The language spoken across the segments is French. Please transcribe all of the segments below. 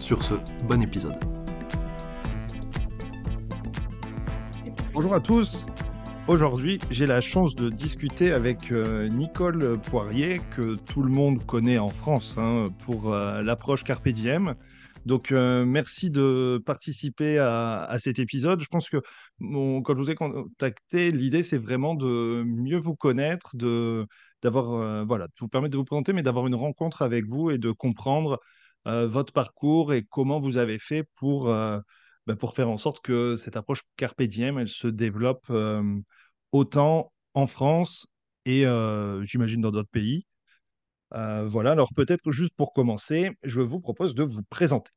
Sur ce, bon épisode. Bonjour à tous. Aujourd'hui, j'ai la chance de discuter avec euh, Nicole Poirier, que tout le monde connaît en France hein, pour euh, l'approche Carpe Diem. Donc, euh, merci de participer à, cet épisode. Je pense que quand je vous ai contacté, l'idée, c'est vraiment de mieux vous connaître, de, d'avoir, voilà, de vous permettre de vous présenter, mais d'avoir une rencontre avec vous et de comprendre votre parcours et comment vous avez fait pour, euh, bah, pour faire en sorte que cette approche carpe diem, elle se développe euh, autant en France et j'imagine dans d'autres pays. voilà, alors peut-être juste pour commencer, je vous propose de vous présenter.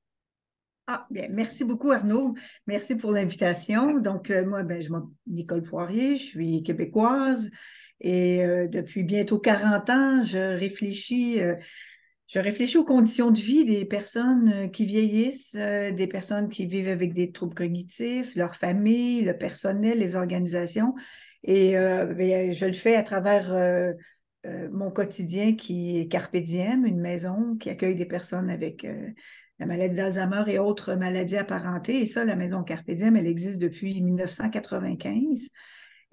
Ah, bien, merci beaucoup Arnaud. Merci pour l'invitation. Donc, moi, ben, je m'appelle Nicole Poirier, je suis québécoise et depuis bientôt 40 ans, je réfléchis je réfléchis aux conditions de vie des personnes euh, qui vieillissent, euh, des personnes qui vivent avec des troubles cognitifs, leur famille, le personnel, les organisations. Et euh, ben, je le fais à travers mon quotidien qui est Carpe Diem, une maison qui accueille des personnes avec la maladie d'Alzheimer et autres maladies apparentées. Et ça, la maison Carpe Diem, elle existe depuis 1995.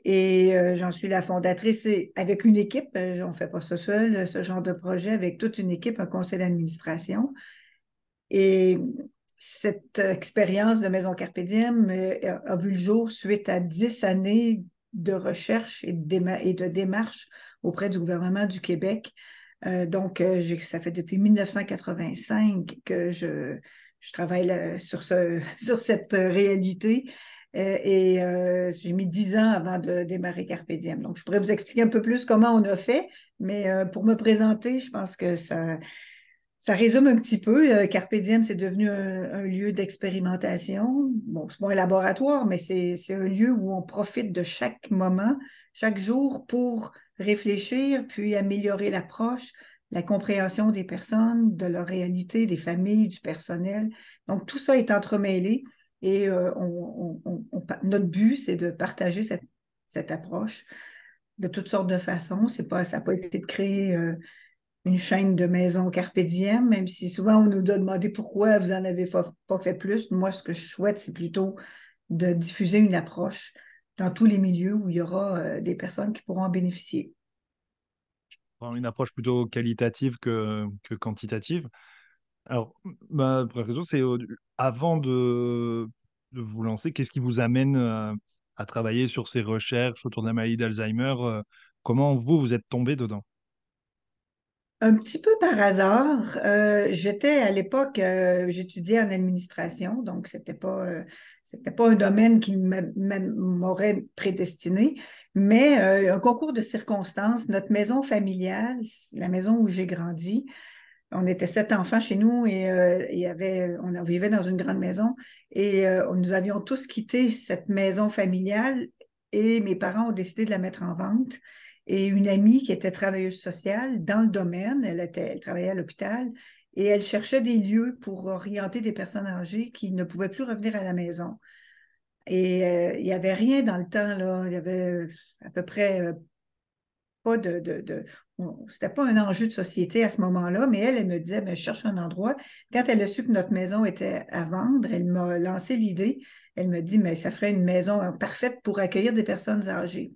Et euh, j'en suis la fondatrice avec une équipe. Euh, on ne fait pas ça seul, ce genre de projet, avec toute une équipe, un conseil d'administration. Et cette expérience de Maison Carpe euh, a vu le jour suite à dix années de recherche et de, démarche auprès du gouvernement du Québec. donc, ça fait depuis 1985 que je, travaille sur, cette réalité euh, et euh, j'ai mis dix ans avant de démarrer Carpe Diem. Donc, je pourrais vous expliquer un peu plus comment on a fait, mais euh, pour me présenter, je pense que ça, ça résume un petit peu. Diem, c'est devenu un, lieu d'expérimentation. Bon, c'est pas un laboratoire, mais c'est un lieu où on profite de chaque moment, chaque jour pour réfléchir, puis améliorer l'approche, la compréhension des personnes, de leur réalité, des familles, du personnel. Donc, tout ça est entremêlé. Et euh, notre but, c'est de partager cette, approche de toutes sortes de façons. C'est pas, ça n'a pas été de créer euh, une chaîne de maisons Carpe Diem, même si souvent on nous a demandé pourquoi vous n'en avez pas fait plus. Moi, ce que je souhaite, c'est plutôt de diffuser une approche dans tous les milieux où il y aura euh, des personnes qui pourront en bénéficier. Une approche plutôt qualitative que quantitative. Alors, ma première c'est avant de, vous lancer, qu'est-ce qui vous amène à, travailler sur ces recherches autour de la maladie d'Alzheimer euh, Comment vous, vous êtes tombé dedans? Un petit peu par hasard. Euh, j'étais à l'époque, euh, j'étudiais en administration, donc c'était pas, pas un domaine qui m'aurait prédestiné, mais un concours de circonstances, notre maison familiale, la maison où j'ai grandi, on était sept enfants chez nous et euh, on vivait dans une grande maison et euh, nous avions tous quitté cette maison familiale et mes parents ont décidé de la mettre en vente. Et une amie qui était travailleuse sociale dans le domaine, elle travaillait à l'hôpital et elle cherchait des lieux pour orienter des personnes âgées qui ne pouvaient plus revenir à la maison. Et euh, il n'y avait rien dans le temps, là. Il y avait à peu près de, de, c'était pas un enjeu de société à ce moment-là, mais elle, elle me disait, ben, je cherche un endroit. Quand elle a su que notre maison était à vendre, elle m'a lancé l'idée. Elle me dit, mais ça ferait une maison parfaite pour accueillir des personnes âgées.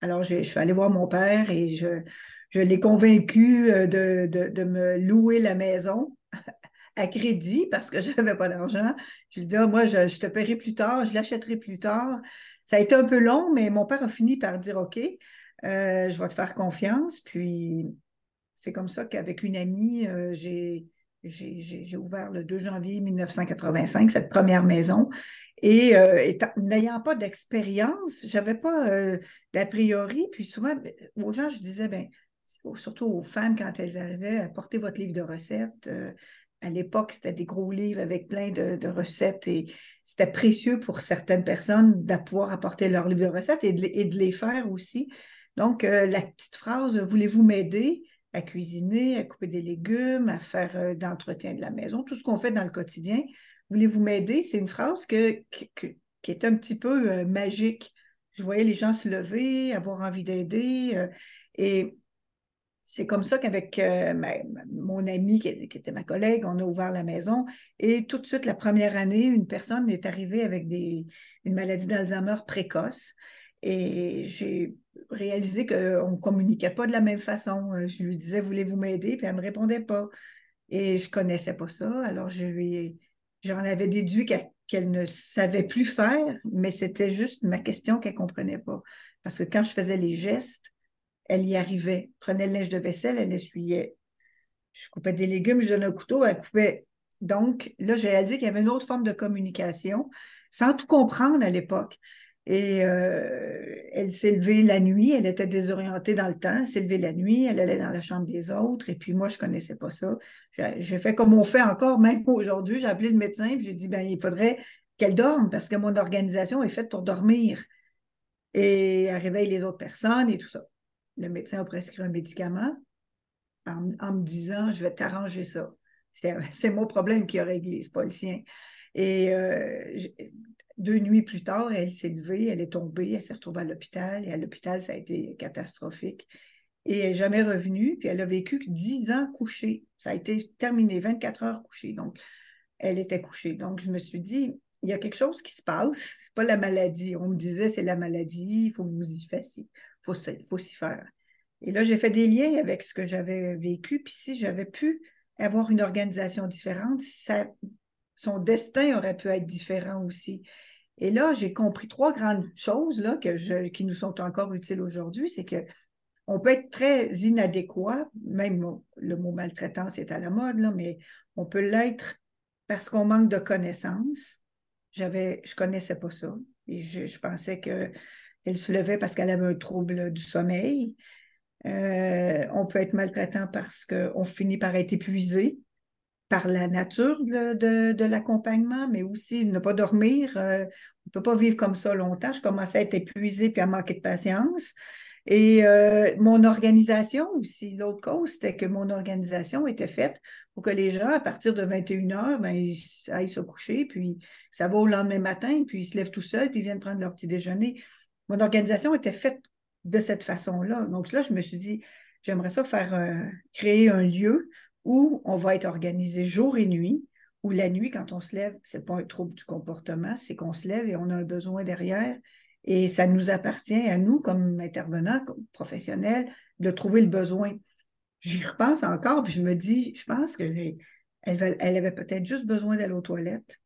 Alors, je suis allée voir mon père et je, je l'ai convaincu euh, de, de, me louer la maison à crédit parce que je n'avais pas d'argent. Je lui ai dit, ah, moi, je, je, te paierai plus tard, je l'achèterai plus tard. Ça a été un peu long, mais mon père a fini par dire OK. Euh, je vais te faire confiance. Puis c'est comme ça qu'avec une amie, euh, j'ai, ouvert le 2 janvier 1985 cette première maison. Et euh, n'ayant pas d'expérience, je n'avais pas d'a priori. Puis souvent, ben, aux gens, je disais, ben, surtout aux femmes quand elles arrivaient, portez votre livre de recettes, à l'époque, c'était des gros livres avec plein de, recettes et c'était précieux pour certaines personnes de pouvoir apporter leur livre de recettes et de, les faire aussi. Donc, euh, la petite phrase Voulez-vous m'aider à cuisiner, à couper des légumes, à faire euh, d'entretien de la maison, tout ce qu'on fait dans le quotidien. Voulez-vous m'aider? C'est une phrase qui est un petit peu euh, magique. Je voyais les gens se lever, avoir envie d'aider. et c'est comme ça qu'avec euh, mon ami qui, était ma collègue, on a ouvert la maison. Et tout de suite, la première année, une personne est arrivée avec une maladie d'Alzheimer précoce. Et j'ai réalisé qu'on ne communiquait pas de la même façon. Euh, je lui disais, voulez-vous m'aider? Puis elle ne me répondait pas. Et je ne connaissais pas ça. Alors, j'en avais déduit qu'elle ne savait plus faire, mais c'était juste ma question qu'elle ne comprenait pas. Parce que quand je faisais les gestes, elle y arrivait. Prenait le linge de vaisselle, elle essuyait. Je coupais des légumes, je donnais un couteau, elle coupait. Donc, là, j'ai réalisé qu'il y avait une autre forme de communication, sans tout comprendre à l'époque. Et euh, elle s'est levée la nuit, elle était désorientée dans le temps, s'est levée la nuit, elle allait dans la chambre des autres, et puis moi, je ne connaissais pas ça. J'ai fait comme on fait encore, même aujourd'hui, j'ai appelé le médecin, et j'ai dit, ben, il faudrait qu'elle dorme, parce que mon organisation est faite pour dormir. Et elle réveille les autres personnes et tout ça le médecin a prescrit un médicament en, me disant Je vais t'arranger ça. C'est mon problème qui a réglé, c'est pas le sien. Et euh, deux nuits plus tard, elle s'est levée, elle est tombée, elle s'est retrouvée à l'hôpital. Et à l'hôpital, ça a été catastrophique. Et elle n'est jamais revenue, puis elle a vécu que 10 ans couchée. Ça a été terminé, 24 heures couchée. Donc, elle était couchée. Donc, je me suis dit, il y a quelque chose qui se passe. C'est pas la maladie. On me disait, c'est la maladie, il faut que vous y fassiez faut, faut s'y faire. Et là, j'ai fait des liens avec ce que j'avais vécu. Puis si j'avais pu avoir une organisation différente, ça, son destin aurait pu être différent aussi. Et là, j'ai compris trois grandes choses là, que qui nous sont encore utiles aujourd'hui. C'est que on peut être très inadéquat, même le mot maltraitance est à la mode, là, mais on peut l'être parce qu'on manque de connaissances. J'avais, je connaissais pas ça. Et je, pensais que elle se levait parce qu'elle avait un trouble du sommeil. Euh, on peut être maltraitant parce qu'on finit par être épuisé par la nature de, l'accompagnement, mais aussi ne pas dormir. Euh, on ne peut pas vivre comme ça longtemps. Je commençais à être épuisée puis à manquer de patience. Et euh, mon organisation aussi, l'autre cause, c'était que mon organisation était faite pour que les gens, à partir de 21 h ben, ils aillent se coucher, puis ça va au lendemain matin, puis ils se lèvent tout seuls, puis ils viennent prendre leur petit déjeuner mon organisation était faite de cette façon-là. Donc là, je me suis dit, j'aimerais ça faire euh, créer un lieu où on va être organisé jour et nuit, où la nuit, quand on se lève, ce n'est pas un trouble du comportement, c'est qu'on se lève et on a un besoin derrière. Et ça nous appartient à nous, comme intervenants, comme professionnels, de trouver le besoin. J'y repense encore, puis je me dis, je pense que j'ai, elle, avait peut-être juste besoin d'aller aux toilettes.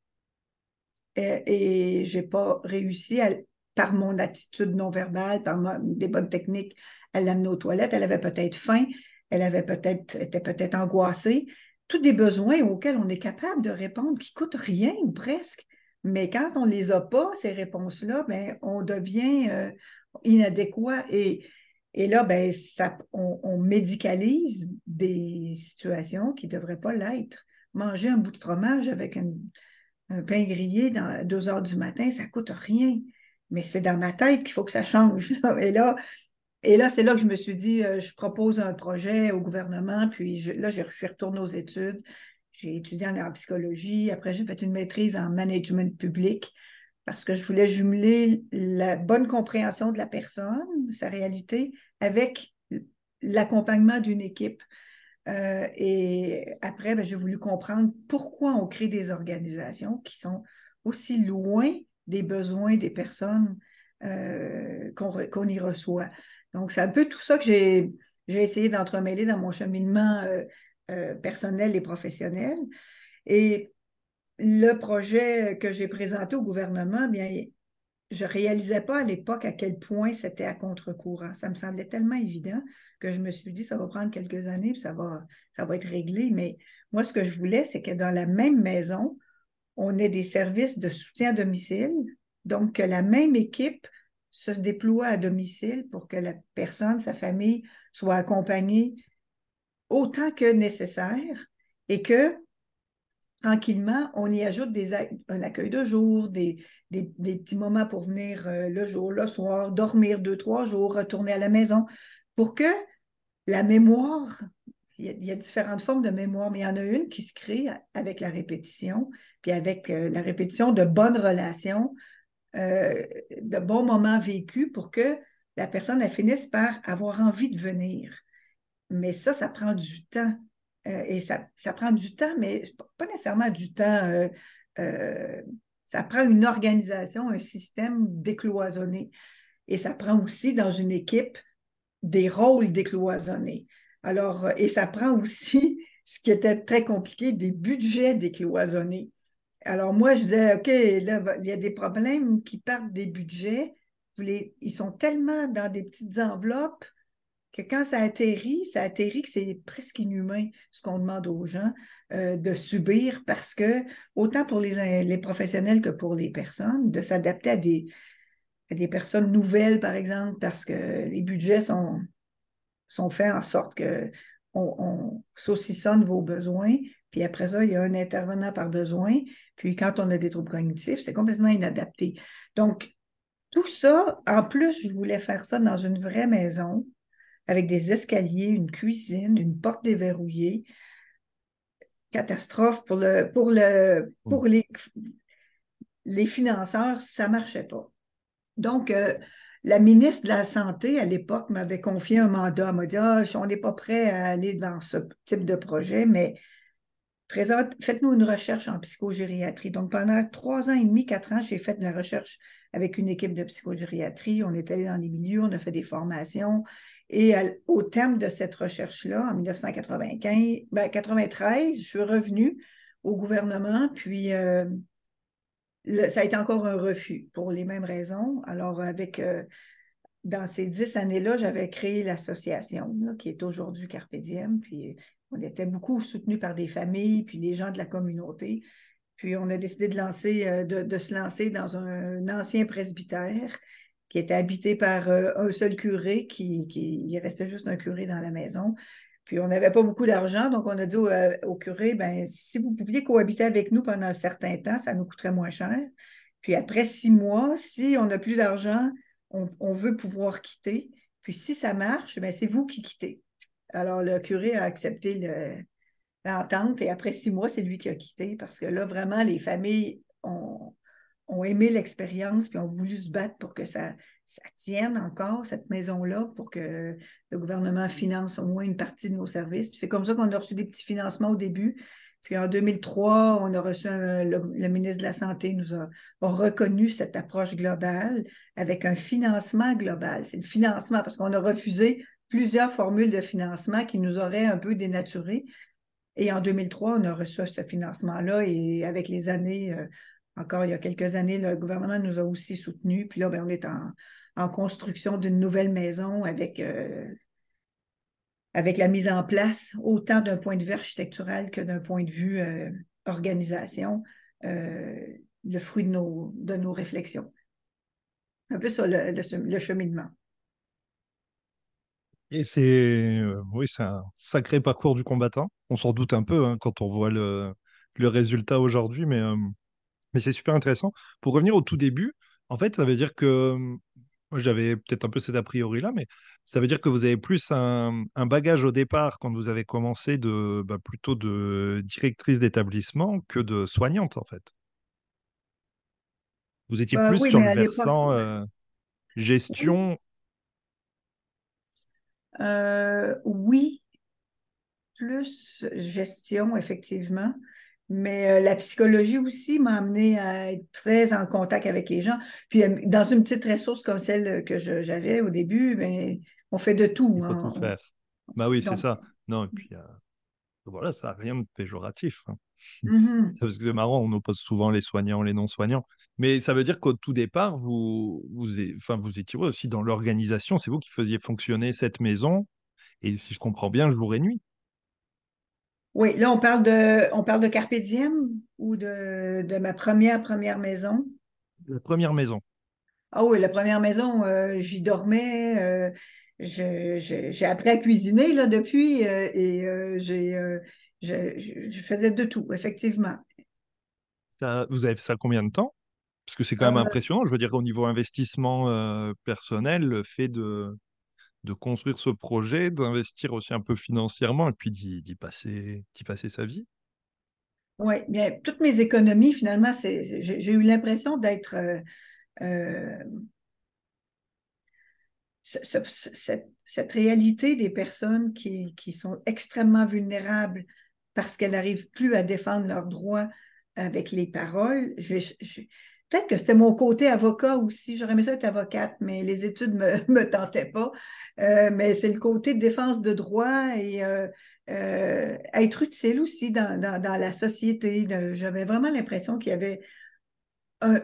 Et, et je n'ai pas réussi à, par mon attitude non verbale, par des bonnes techniques, elle l'amenait aux toilettes. Elle avait peut-être faim, elle avait peut-être était peut-être angoissée. Tous des besoins auxquels on est capable de répondre qui coûtent rien presque. Mais quand on ne les a pas, ces réponses-là, ben, on devient euh, inadéquat. Et, là, ben, on, médicalise des situations qui ne devraient pas l'être. Manger un bout de fromage avec un pain grillé dans deux heures du matin, ça ne coûte rien mais c'est dans ma tête qu'il faut que ça change. Et là, et là c'est là que je me suis dit, euh, je propose un projet au gouvernement, puis là, je suis retournée aux études. J'ai étudié en, psychologie. Après, j'ai fait une maîtrise en management public parce que je voulais jumeler la bonne compréhension de la personne, sa réalité, avec l'accompagnement d'une équipe. Euh, et après, ben, j'ai voulu comprendre pourquoi on crée des organisations qui sont aussi loin des besoins des personnes euh, qu'on y reçoit. Donc, c'est un peu tout ça que j'ai essayé d'entremêler dans mon cheminement euh, euh, personnel et professionnel. Et le projet que j'ai présenté au gouvernement, bien, je ne réalisais pas à l'époque à quel point c'était à contre-courant. Ça me semblait tellement évident que je me suis dit, ça va prendre quelques années, puis ça va, ça va être réglé. Mais moi, ce que je voulais, c'est que dans la même maison, on ait des services de soutien à domicile, donc que la même équipe se déploie à domicile pour que la personne, sa famille, soit accompagnée autant que nécessaire et que tranquillement, on y ajoute un accueil de jour, des, des, petits moments pour venir le jour, le soir, dormir deux, trois jours, retourner à la maison, pour que la mémoire, il y, a, différentes formes de mémoire, mais il y en a une qui se crée avec la répétition, puis avec la répétition de bonnes relations, de bons moments vécus pour que la personne elle finisse par avoir envie de venir. Mais ça, ça prend du temps. Euh, et ça, prend du temps, mais pas nécessairement du temps. Euh, euh, ça prend une organisation, un système décloisonné. Et ça prend aussi dans une équipe des rôles décloisonnés. Alors, et ça prend aussi, ce qui était très compliqué, des budgets décloisonnés. Alors moi, je disais, OK, là, il y a des problèmes qui partent des budgets. ils sont tellement dans des petites enveloppes que quand ça atterrit, ça atterrit que c'est presque inhumain ce qu'on demande aux gens euh, de subir parce que, autant pour les, professionnels que pour les personnes, de s'adapter à des, personnes nouvelles, par exemple, parce que les budgets sont, faits en sorte que on, saucissonne vos besoins, puis après ça, il y a un intervenant par besoin, puis quand on a des troubles cognitifs, c'est complètement inadapté. Donc, tout ça, en plus, je voulais faire ça dans une vraie maison, avec des escaliers, une cuisine, une porte déverrouillée. Catastrophe pour, le, pour, le, pour les, les financeurs, ça ne marchait pas. Donc, euh, la ministre de la Santé, à l'époque, m'avait confié un mandat. Elle m'a dit ah, on n'est pas prêt à aller dans ce type de projet, mais présente, faites-nous une recherche en psychogériatrie. Donc, pendant trois ans et demi, quatre ans, j'ai fait de la recherche avec une équipe de psychogériatrie. On est allé dans les milieux, on a fait des formations. Et au terme de cette recherche-là, en 1995, ben, 93, je suis revenue au gouvernement, puis euh, ça a été encore un refus pour les mêmes raisons. Alors, avec euh, dans ces dix années-là, j'avais créé l'association qui est aujourd'hui Carpe puis on était beaucoup soutenus par des familles, puis les gens de la communauté. Puis on a décidé de, euh, se lancer dans un ancien presbytère qui était habité par euh, un seul curé, qui, il restait juste un curé dans la maison. Puis on n'avait pas beaucoup d'argent, donc on a dit au, euh, curé, ben, si vous pouviez cohabiter avec nous pendant un certain temps, ça nous coûterait moins cher. Puis après six mois, si on n'a plus d'argent, on, veut pouvoir quitter. Puis si ça marche, ben, c'est vous qui quittez. Alors le curé a accepté l'entente et après six mois, c'est lui qui a quitté parce que là, vraiment, les familles ont, aimé l'expérience puis ont voulu se battre pour que ça, tienne encore, cette maison-là, pour que le gouvernement finance au moins une partie de nos services. c'est comme ça qu'on a reçu des petits financements au début. Puis en 2003, on a reçu le, ministre de la Santé nous a, reconnu cette approche globale avec un financement global. C'est le financement parce qu'on a refusé plusieurs formules de financement qui nous auraient un peu dénaturés. Et en 2003, on a reçu ce financement-là et avec les années, euh, encore il y a quelques années, le gouvernement nous a aussi soutenus. Puis là, ben, on est en, construction d'une nouvelle maison avec, euh, avec la mise en place, autant d'un point de vue architectural que d'un point de vue euh, organisation, le fruit de nos, de nos réflexions. Un peu ça, le, cheminement. Et c'est oui, c'est un sacré parcours du combattant. On s'en doute un peu hein, quand on voit le, le résultat aujourd'hui, mais mais c'est super intéressant. Pour revenir au tout début, en fait, ça veut dire que moi, j'avais peut-être un peu cet a priori-là, mais ça veut dire que vous avez plus un, bagage au départ quand vous avez commencé de bah, plutôt de directrice d'établissement que de soignante, en fait. Vous étiez bah plus sur le versant euh, gestion. Euh, oui, plus gestion, effectivement. Mais euh, la psychologie aussi m'a amené à être très en contact avec les gens. Puis euh, dans une petite ressource comme celle que j'avais au début, ben, on fait de tout. Il faut hein. tout faire. Bah oui, c'est ça. Non, et puis voilà, ça n'a rien de péjoratif. Hein. Mmh Parce que c'est marrant, on oppose souvent les soignants, les non-soignants. Mais ça veut dire qu'au tout départ, vous, vous, enfin, vous étiez aussi dans l'organisation, c'est vous qui faisiez fonctionner cette maison. Et si je comprends bien, jour et nuit. Oui, là, on parle de, on parle de Carpe Diem ou de, de ma première, première maison? La première maison. Ah oui, la première maison, euh, j'y dormais. Euh, j'ai appris à cuisiner là, depuis euh, et j'ai je, faisais de tout, effectivement. vous avez fait ça combien de temps? Parce que c'est quand même euh, impressionnant, je veux dire, au niveau investissement euh, personnel, le fait de, de construire ce projet, d'investir aussi un peu financièrement et puis d'y passer, passer sa vie. Oui, bien, toutes mes économies, finalement, j'ai eu l'impression d'être euh, cette, réalité des personnes qui, sont extrêmement vulnérables parce qu'elles n'arrivent plus à défendre leurs droits avec les paroles. Peut-être que c'était mon côté avocat aussi. J'aurais aimé ça être avocate, mais les études ne me, me, tentaient pas. Euh, mais c'est le côté défense de droit et euh, euh, être utile aussi dans, la société. J'avais vraiment l'impression qu'il y avait un,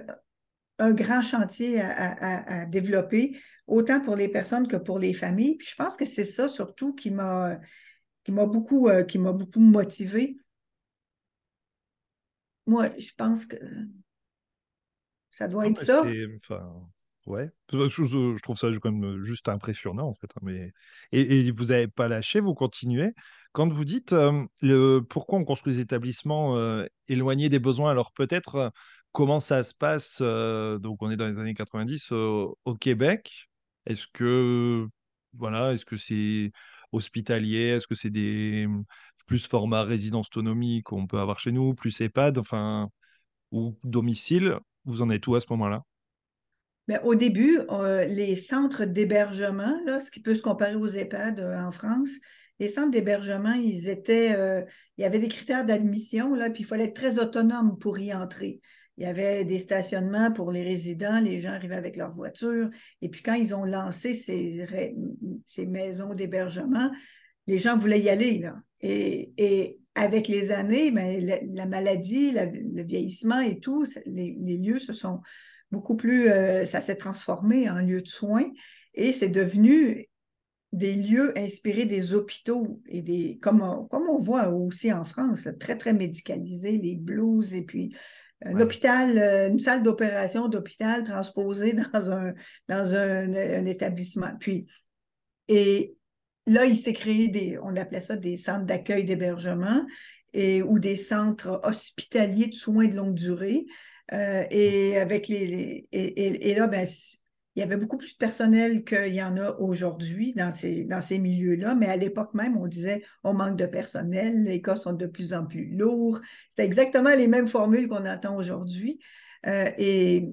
grand chantier à, développer autant pour les personnes que pour les familles. Puis je pense que c'est ça surtout qui m'a qui m'a beaucoup euh, qui m'a beaucoup motivé. Moi, je pense que ça doit être ça. Enfin, ouais, je, trouve ça quand même juste impressionnant en fait. Hein, mais et, vous n'avez pas lâché, vous continuez. Quand vous dites euh, le pourquoi on construit des établissements euh, éloignés des besoins, alors peut-être comment ça se passe. donc on est dans les années 90 au Québec. Est-ce que voilà, est-ce que c'est hospitalier? Est-ce que c'est des plus format résidence autonomie qu'on peut avoir chez nous, plus EHPAD, enfin ou domicile? Vous en êtes où à ce moment-là? Bien, au début, euh, les centres d'hébergement, là, ce qui peut se comparer aux EHPAD euh, en France, les centres d'hébergement, ils étaient, euh, il y avait des critères d'admission, là, puis il fallait être très autonome pour y entrer. Il y avait des stationnements pour les résidents, les gens arrivaient avec leur voiture. Et puis quand ils ont lancé ces, ces maisons d'hébergement, les gens voulaient y aller. Là. Et, avec les années, ben, la, maladie, le vieillissement et tout, les, lieux se sont beaucoup plus, euh, ça s'est transformé en lieu de soins et c'est devenu des lieux inspirés des hôpitaux et des, comme on, comme on voit aussi en France, très, très médicalisés, les blues et puis un hôpital, euh, une salle d'opération d'hôpital transposée dans un, dans un, établissement. Puis, et là, il s'est créé des, on appelait ça des centres d'accueil d'hébergement et, ou des centres hospitaliers de soins de longue durée. Euh, et avec les, et, et, là, ben, il y avait beaucoup plus de personnel qu'il y en a aujourd'hui dans ces, dans ces milieux-là, mais à l'époque même, on disait on manque de personnel, les cas sont de plus en plus lourds. C'était exactement les mêmes formules qu'on entend aujourd'hui. Euh, et,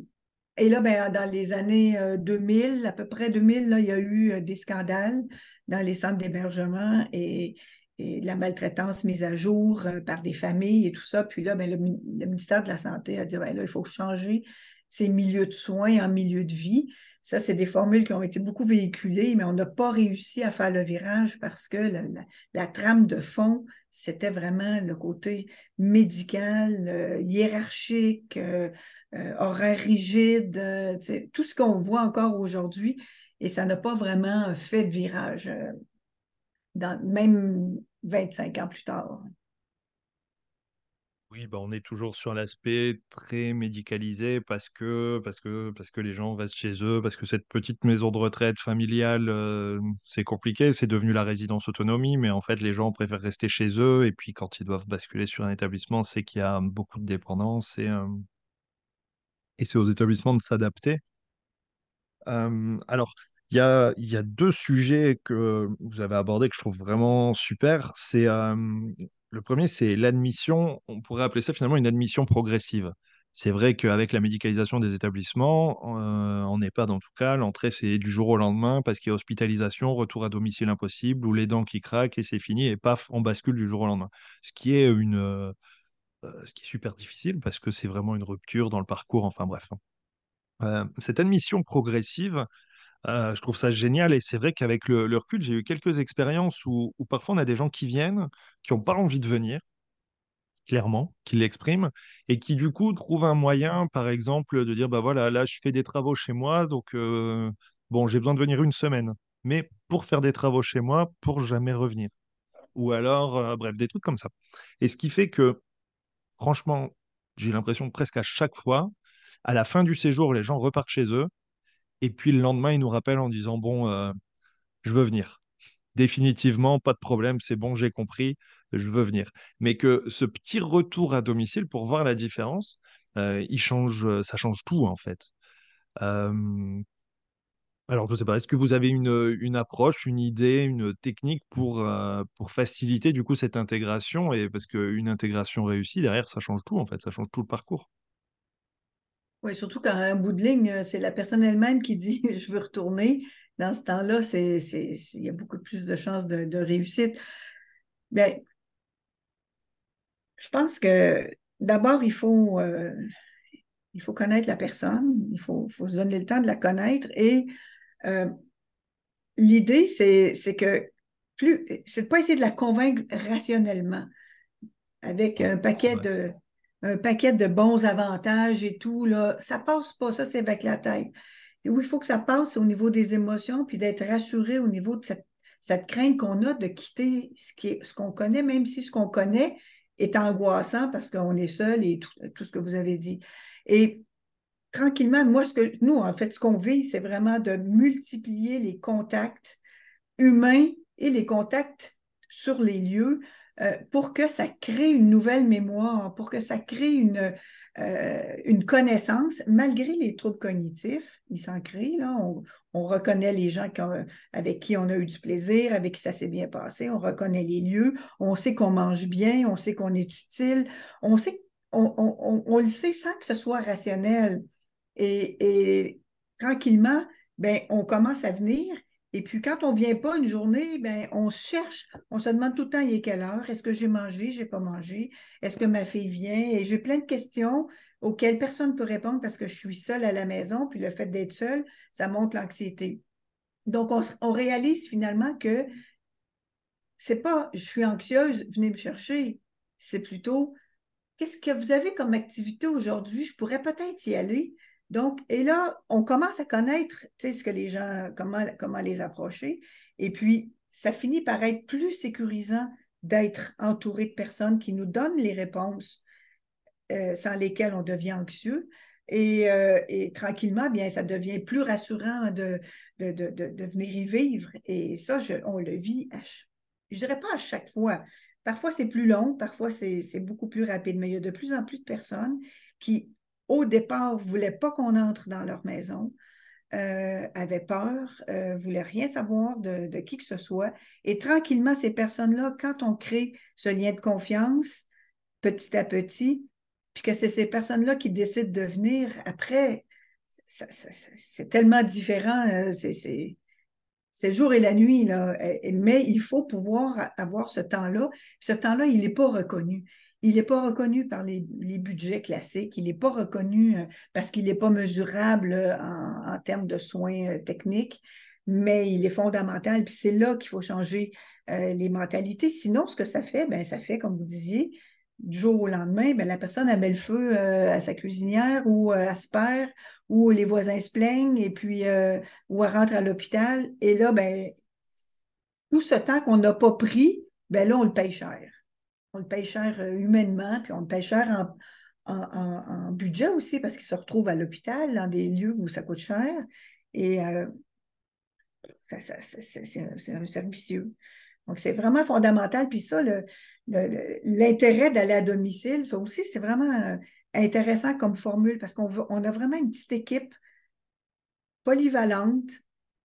et, là, ben, dans les années 2000, euh, à peu près 2000, là, il y a eu euh, des scandales dans les centres d'hébergement et, et, la maltraitance mise à jour par des familles et tout ça. Puis là, ben, le, ministère de la Santé a dit ben, là, il faut changer ces milieux de soins en milieu de vie. Ça, c'est des formules qui ont été beaucoup véhiculées, mais on n'a pas réussi à faire le virage parce que la, trame de fond, c'était vraiment le côté médical, euh, hiérarchique, euh, euh, horaire rigide, tout ce qu'on voit encore aujourd'hui. Et ça n'a pas vraiment fait de virage, même 25 ans plus tard. Oui, bah, on est toujours sur l'aspect très médicalisé parce que, parce, que, parce que les gens restent chez eux, parce que cette petite maison de retraite familiale, euh, c'est compliqué, c'est devenu la résidence autonomie, mais en fait, les gens préfèrent rester chez eux et puis quand ils doivent basculer sur un établissement, c'est qu'il y a beaucoup de dépendance et, euh, c'est aux établissements de s'adapter. Alors, il y a, y a, deux sujets que vous avez abordés que je trouve vraiment super. C'est le premier, c'est l'admission, on pourrait appeler ça finalement une admission progressive. C'est vrai qu'avec la médicalisation des établissements, euh, en EHPAD en tout cas, l'entrée c'est du jour au lendemain parce qu'il y a hospitalisation, retour à domicile impossible, ou les dents qui craquent et c'est fini, et paf, on bascule du jour au lendemain. Ce qui est, euh, euh, super difficile parce que c'est vraiment une rupture dans le parcours, enfin bref. Euh, cette admission progressive, je trouve ça génial et c'est vrai qu'avec le, recul, j'ai eu quelques expériences où, parfois on a des gens qui viennent, qui n'ont pas envie de venir, clairement, qui l'expriment et qui du coup trouvent un moyen, par exemple, de dire bah voilà, là je fais des travaux chez moi, donc bon, j'ai besoin de venir une semaine, mais pour faire des travaux chez moi, pour jamais revenir. Ou alors, bref, des trucs comme ça. Et ce qui fait que, franchement, j'ai l'impression presque à chaque fois, à la fin du séjour, les gens repartent chez eux et puis le lendemain, il nous rappelle en disant Bon, euh, je veux venir. définitivement, pas de problème, c'est bon, j'ai compris, je veux venir. Mais que ce petit retour à domicile pour voir la différence, euh, il change, ça change tout en fait. Euh, alors, je ne sais pas, est-ce que vous avez une, approche, une idée, une technique pour, euh, pour faciliter du coup cette intégration et parce qu'une intégration réussie, derrière, ça change tout en fait, ça change tout le parcours? Oui, surtout quand un bout de ligne, c'est la personne elle-même qui dit je veux retourner. Dans ce temps-là, c'est, il y a beaucoup plus de chances de, réussite. Bien, je pense que d'abord, il faut, euh, il faut connaître la personne, il faut, faut, se donner le temps de la connaître et euh, l'idée, c'est que plus, c'est de pas essayer de la convaincre rationnellement avec un paquet de, un paquet de bons avantages et tout, là, ça passe pas, ça, c'est avec la tête. Il faut que ça passe au niveau des émotions, puis d'être rassuré au niveau de cette, cette crainte qu'on a de quitter ce qu'on ce qu'on connaît, même si ce qu'on connaît est angoissant parce qu'on est seul et tout, tout, ce que vous avez dit. Et tranquillement, moi, ce que nous, en fait, ce qu'on vit, c'est vraiment de multiplier les contacts humains et les contacts sur les lieux euh, pour que ça crée une nouvelle mémoire, pour que ça crée une, euh, une connaissance, malgré les troubles cognitifs, ils s'en créent. Là. On, on, reconnaît les gens avec qui on a eu du plaisir, avec qui ça s'est bien passé, on reconnaît les lieux, on sait qu'on mange bien, on sait qu'on est utile, on sait on, on, on, le sait sans que ce soit rationnel. Et, tranquillement, ben, on commence à venir. Et puis, quand on ne vient pas une journée, ben, on cherche, on se demande tout le temps, il est quelle heure? Est-ce que j'ai mangé? Je n'ai pas mangé? Est-ce que ma fille vient? Et j'ai plein de questions auxquelles personne ne peut répondre parce que je suis seule à la maison, puis le fait d'être seule, ça monte l'anxiété. Donc, on, on, réalise finalement que c'est pas je suis anxieuse, venez me chercher. C'est plutôt qu'est-ce que vous avez comme activité aujourd'hui? Je pourrais peut-être y aller. Donc, et là, on commence à connaître ce que les gens, comment, les approcher. Et puis, ça finit par être plus sécurisant d'être entouré de personnes qui nous donnent les réponses euh, sans lesquelles on devient anxieux. Et, euh, tranquillement, bien, ça devient plus rassurant de, venir y vivre. Et ça, on le vit, je ne dirais pas à chaque fois. Parfois, c'est plus long, parfois, c'est beaucoup plus rapide, mais il y a de plus en plus de personnes qui au départ, ne voulaient pas qu'on entre dans leur maison, euh, avaient peur, euh, voulaient rien savoir de, qui que ce soit. Et tranquillement, ces personnes-là, quand on crée ce lien de confiance, petit à petit, puis que c'est ces personnes-là qui décident de venir, après, c'est tellement différent, euh, c'est le jour et la nuit, mais il faut pouvoir avoir ce temps-là. Ce temps-là, il n'est pas reconnu. Il n'est pas reconnu par les, budgets classiques, il n'est pas reconnu euh, parce qu'il n'est pas mesurable euh, en, termes de soins euh, techniques, mais il est fondamental. Puis c'est là qu'il faut changer les mentalités. Sinon, ce que ça fait, ben, ça fait, comme vous disiez, du jour au lendemain, ben, la personne a met le feu à sa cuisinière ou à se perd, ou les voisins se plaignent, et puis ou elle rentre à l'hôpital. Et là, ben, tout ce temps qu'on n'a pas pris, ben là, on le paye cher on le paye cher euh, humainement, puis on le paye cher en, budget aussi, parce qu'il se retrouve à l'hôpital, dans des lieux où ça coûte cher. Et euh, c'est un servicieux. Donc, c'est vraiment fondamental. Puis ça, l'intérêt d'aller à domicile, ça aussi, c'est vraiment euh, intéressant comme formule parce qu'on on a vraiment une petite équipe polyvalente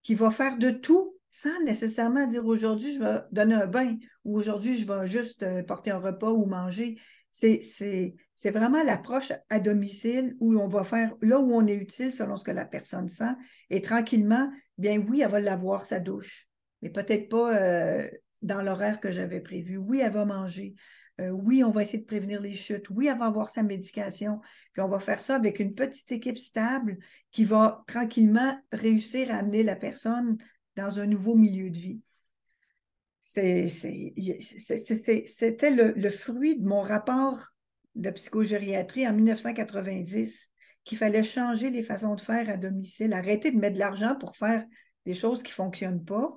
qui va faire de tout sans nécessairement dire aujourd'hui, je vais donner un bain ou aujourd'hui, je vais juste euh, porter un repas ou manger. C'est vraiment l'approche à domicile où on va faire là où on est utile selon ce que la personne sent. Et tranquillement, bien oui, elle va l'avoir, sa douche, mais peut-être pas euh, dans l'horaire que j'avais prévu. Oui, elle va manger. Euh, oui, on va essayer de prévenir les chutes. Oui, elle va avoir sa médication. Puis on va faire ça avec une petite équipe stable qui va tranquillement réussir à amener la personne dans un nouveau milieu de vie. C'était le, fruit de mon rapport de psychogériatrie en 1990 qu'il fallait changer les façons de faire à domicile, arrêter de mettre de l'argent pour faire des choses qui ne fonctionnent pas,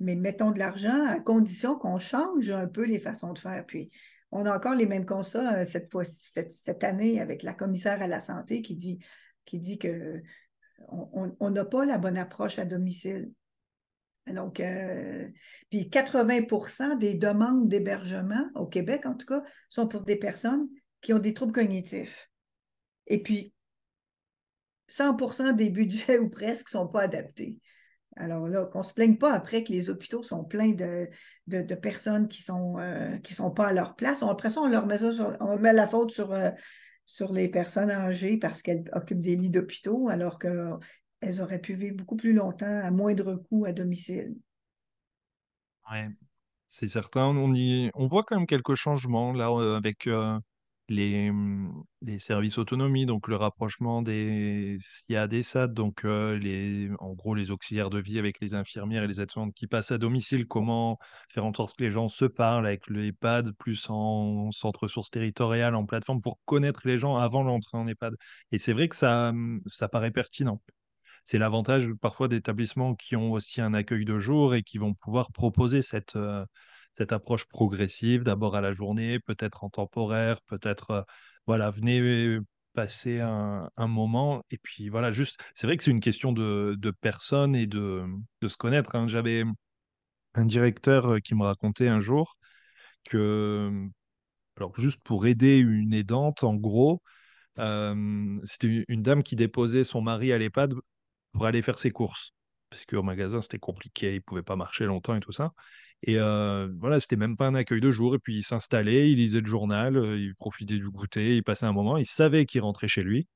mais mettons de l'argent à condition qu'on change un peu les façons de faire. Puis, on a encore les mêmes constats euh, cette, fois, cette, année avec la commissaire à la santé qui dit, qui n'a pas la bonne approche à domicile. Donc, euh, puis 80% des demandes d'hébergement au Québec, en tout cas, sont pour des personnes qui ont des troubles cognitifs. Et puis, 100% des budgets ou presque ne sont pas adaptés. Alors là, qu'on ne se plaigne pas après que les hôpitaux sont pleins de, de, personnes qui ne sont, euh, sont pas à leur place. après ça, on leur met, ça on met la faute sur, euh, sur les personnes âgées parce qu'elles occupent des lits d'hôpitaux, alors qu'elles auraient pu vivre beaucoup plus longtemps à moindre coût à domicile. Oui, c'est certain. On, voit quand même quelques changements là euh, avec les, mmh, les services autonomie, donc le rapprochement des SIA des SAD, donc euh, les, en gros les auxiliaires de vie avec les infirmières et les aides-soignantes qui passent à domicile, comment faire en sorte que les gens se parlent avec le EHPAD, plus en centre ressources territoriales, en plateforme, pour connaître les gens avant l'entrée en EHPAD. Et c'est vrai que ça, mmh, ça paraît pertinent. C'est l'avantage parfois d'établissements qui ont aussi un accueil de jour et qui vont pouvoir proposer cette... Euh, cette approche progressive, d'abord à la journée, peut-être en temporaire, peut-être, euh, voilà, venez passer un, moment. Et puis voilà, juste, c'est vrai que c'est une question de, de personnes et de, de se connaître. Hein. J'avais un directeur euh, qui me racontait un jour que, alors juste pour aider une aidante, en gros, euh, c'était une dame qui déposait son mari à l'EHPAD pour aller faire ses courses. Parce qu'au magasin, c'était compliqué, il ne pouvait pas marcher longtemps et tout ça. Et euh, voilà, c'était même pas un accueil de jour. Et puis il s'installait, il lisait le journal, euh, il profitait du goûter, il passait un moment, il savait qu'il rentrait chez lui.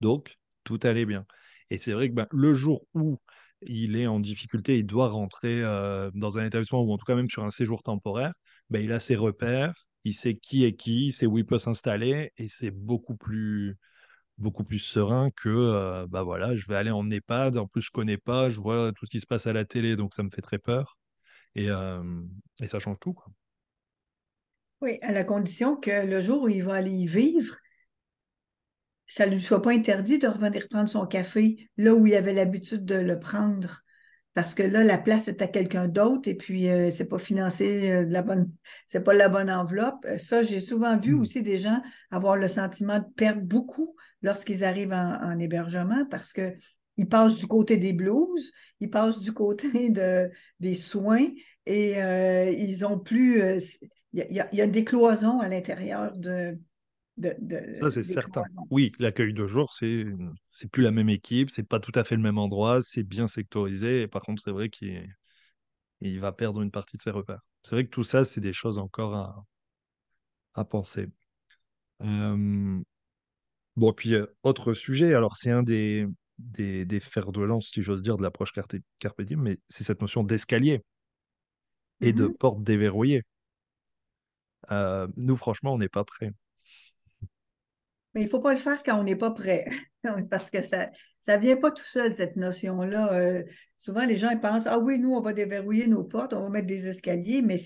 Donc tout allait bien. Et c'est vrai que ben, le jour où il est en difficulté, il doit rentrer euh, dans un établissement ou en tout cas même sur un séjour temporaire, ben, il a ses repères, il sait qui est qui, il sait où il peut s'installer et c'est beaucoup plus beaucoup plus serein que bah voilà, je vais aller en EHPAD, en plus je connais pas, je vois tout ce qui se passe à la télé donc ça me fait très peur. Et, et ça change tout. Quoi. Oui, à la condition que le jour où il va aller y vivre, ça ne lui soit pas interdit de revenir prendre son café là où il avait l'habitude de le prendre. Parce que là, la place est à quelqu'un d'autre et puis ce c'est pas financé de la bonne, c'est pas la bonne enveloppe. Ça, j'ai souvent vu mmh. aussi des gens avoir le sentiment de perdre beaucoup lorsqu'ils arrivent en, en hébergement parce que ils passent du côté des blues, ils passent du côté de, des soins et euh, ils ont plus. Euh, il y, a des cloisons à l'intérieur de, de, Ça, c'est certain. Oui, l'accueil de jour, c'est c'est plus la même équipe, c'est pas tout à fait le même endroit, c'est bien sectorisé. Et par contre, c'est vrai qu'il il va perdre une partie de ses repères. C'est vrai que tout ça, c'est des choses encore à, à penser. Euh, bon, puis autre sujet, alors c'est un des, des, des, fers de lance, si j'ose dire, de l'approche carpe, diem, mais c'est cette notion d'escalier et de mm-hmm. porte déverrouillée. Euh, nous, franchement, on n'est pas prêts. Mais il ne faut pas le faire quand on n'est pas prêt, parce que ça ne vient pas tout seul, cette notion-là. Euh, souvent, les gens ils pensent, ah oui, nous, on va déverrouiller nos portes, on va mettre des escaliers, mais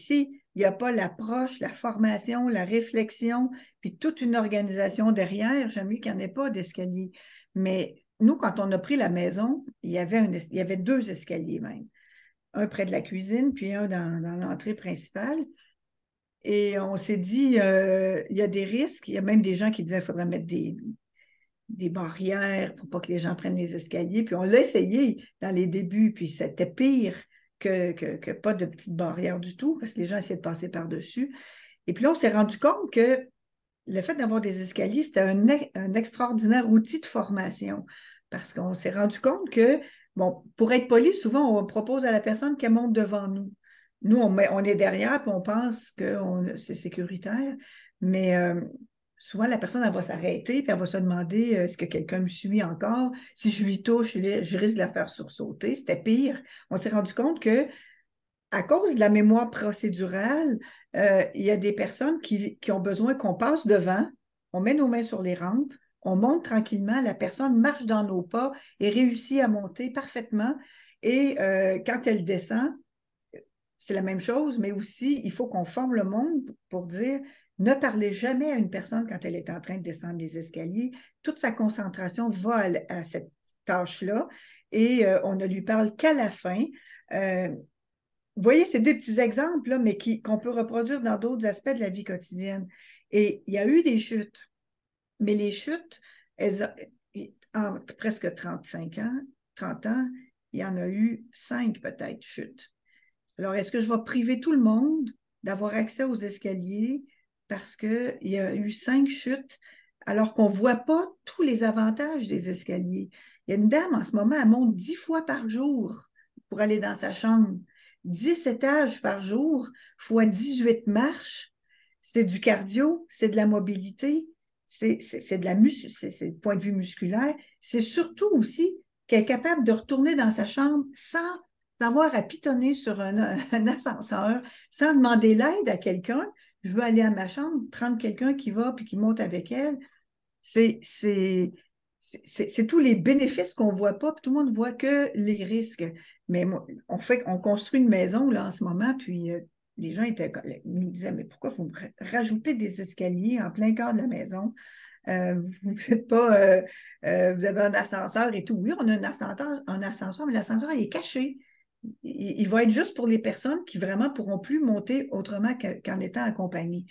s'il n'y a pas l'approche, la formation, la réflexion, puis toute une organisation derrière, j'aime mieux qu'il n'y en ait pas d'escalier. Mais nous, quand on a pris la maison, il y avait, il deux escaliers même. Un près de la cuisine, puis un dans, l'entrée principale. Et on s'est dit, euh, il y a des risques. Il y a même des gens qui disaient qu'il faudrait mettre des, des barrières pour pas que les gens prennent les escaliers. Puis on l'a essayé dans les débuts, puis c'était pire que, pas de petites barrières du tout, parce que les gens essayaient de passer par-dessus. Et puis là, on s'est rendu compte que le fait d'avoir des escaliers, c'était un, extraordinaire outil de formation parce qu'on s'est rendu compte que, bon, pour être poli, souvent, on propose à la personne qu'elle monte devant nous. Nous, on, est derrière et on pense que c'est sécuritaire, mais euh, souvent, la personne, elle va s'arrêter puis elle va se demander euh, est-ce que quelqu'un me suit encore? Si je lui touche, je risque de la faire sursauter. C'était pire. On s'est rendu compte que à cause de la mémoire procédurale, euh, il y a des personnes qui, ont besoin qu'on passe devant, on met nos mains sur les rampes, on monte tranquillement, la personne marche dans nos pas et réussit à monter parfaitement. Et euh, quand elle descend, c'est la même chose, mais aussi, il faut qu'on forme le monde pour dire ne parlez jamais à une personne quand elle est en train de descendre les escaliers. Toute sa concentration va à, cette tâche-là et euh, on ne lui parle qu'à la fin. Vous voyez ces deux petits exemples, là, mais qu'on peut reproduire dans d'autres aspects de la vie quotidienne. Et il y a eu des chutes, mais les chutes, elles en presque 35 ans, 30 ans, il y en a eu cinq peut-être chutes. Alors, est-ce que je vais priver tout le monde d'avoir accès aux escaliers? Parce qu'il y a eu cinq chutes alors qu'on ne voit pas tous les avantages des escaliers? Il y a une dame en ce moment, elle monte dix fois par jour pour aller dans sa chambre. Dix étages par jour fois 18 marches. C'est du cardio, c'est de la mobilité, c'est de point de vue musculaire. C'est surtout aussi qu'elle est capable de retourner dans sa chambre sans avoir à pitonner sur un, ascenseur, sans demander l'aide à quelqu'un. Je veux aller à ma chambre, prendre quelqu'un qui va puis qui monte avec elle. C'est tous les bénéfices qu'on ne voit pas, puis tout le monde voit que les risques. Mais on fait, on construit une maison là en ce moment, puis euh, les gens étaient, nous disaient mais pourquoi vous rajoutez des escaliers en plein cœur de la maison? Euh, Vous faites pas, euh, vous avez un ascenseur et tout. Oui, on a un ascenseur, un ascenseur, mais l'ascenseur est caché. Il, va être juste pour les personnes qui vraiment pourront plus monter autrement qu'en étant accompagnées.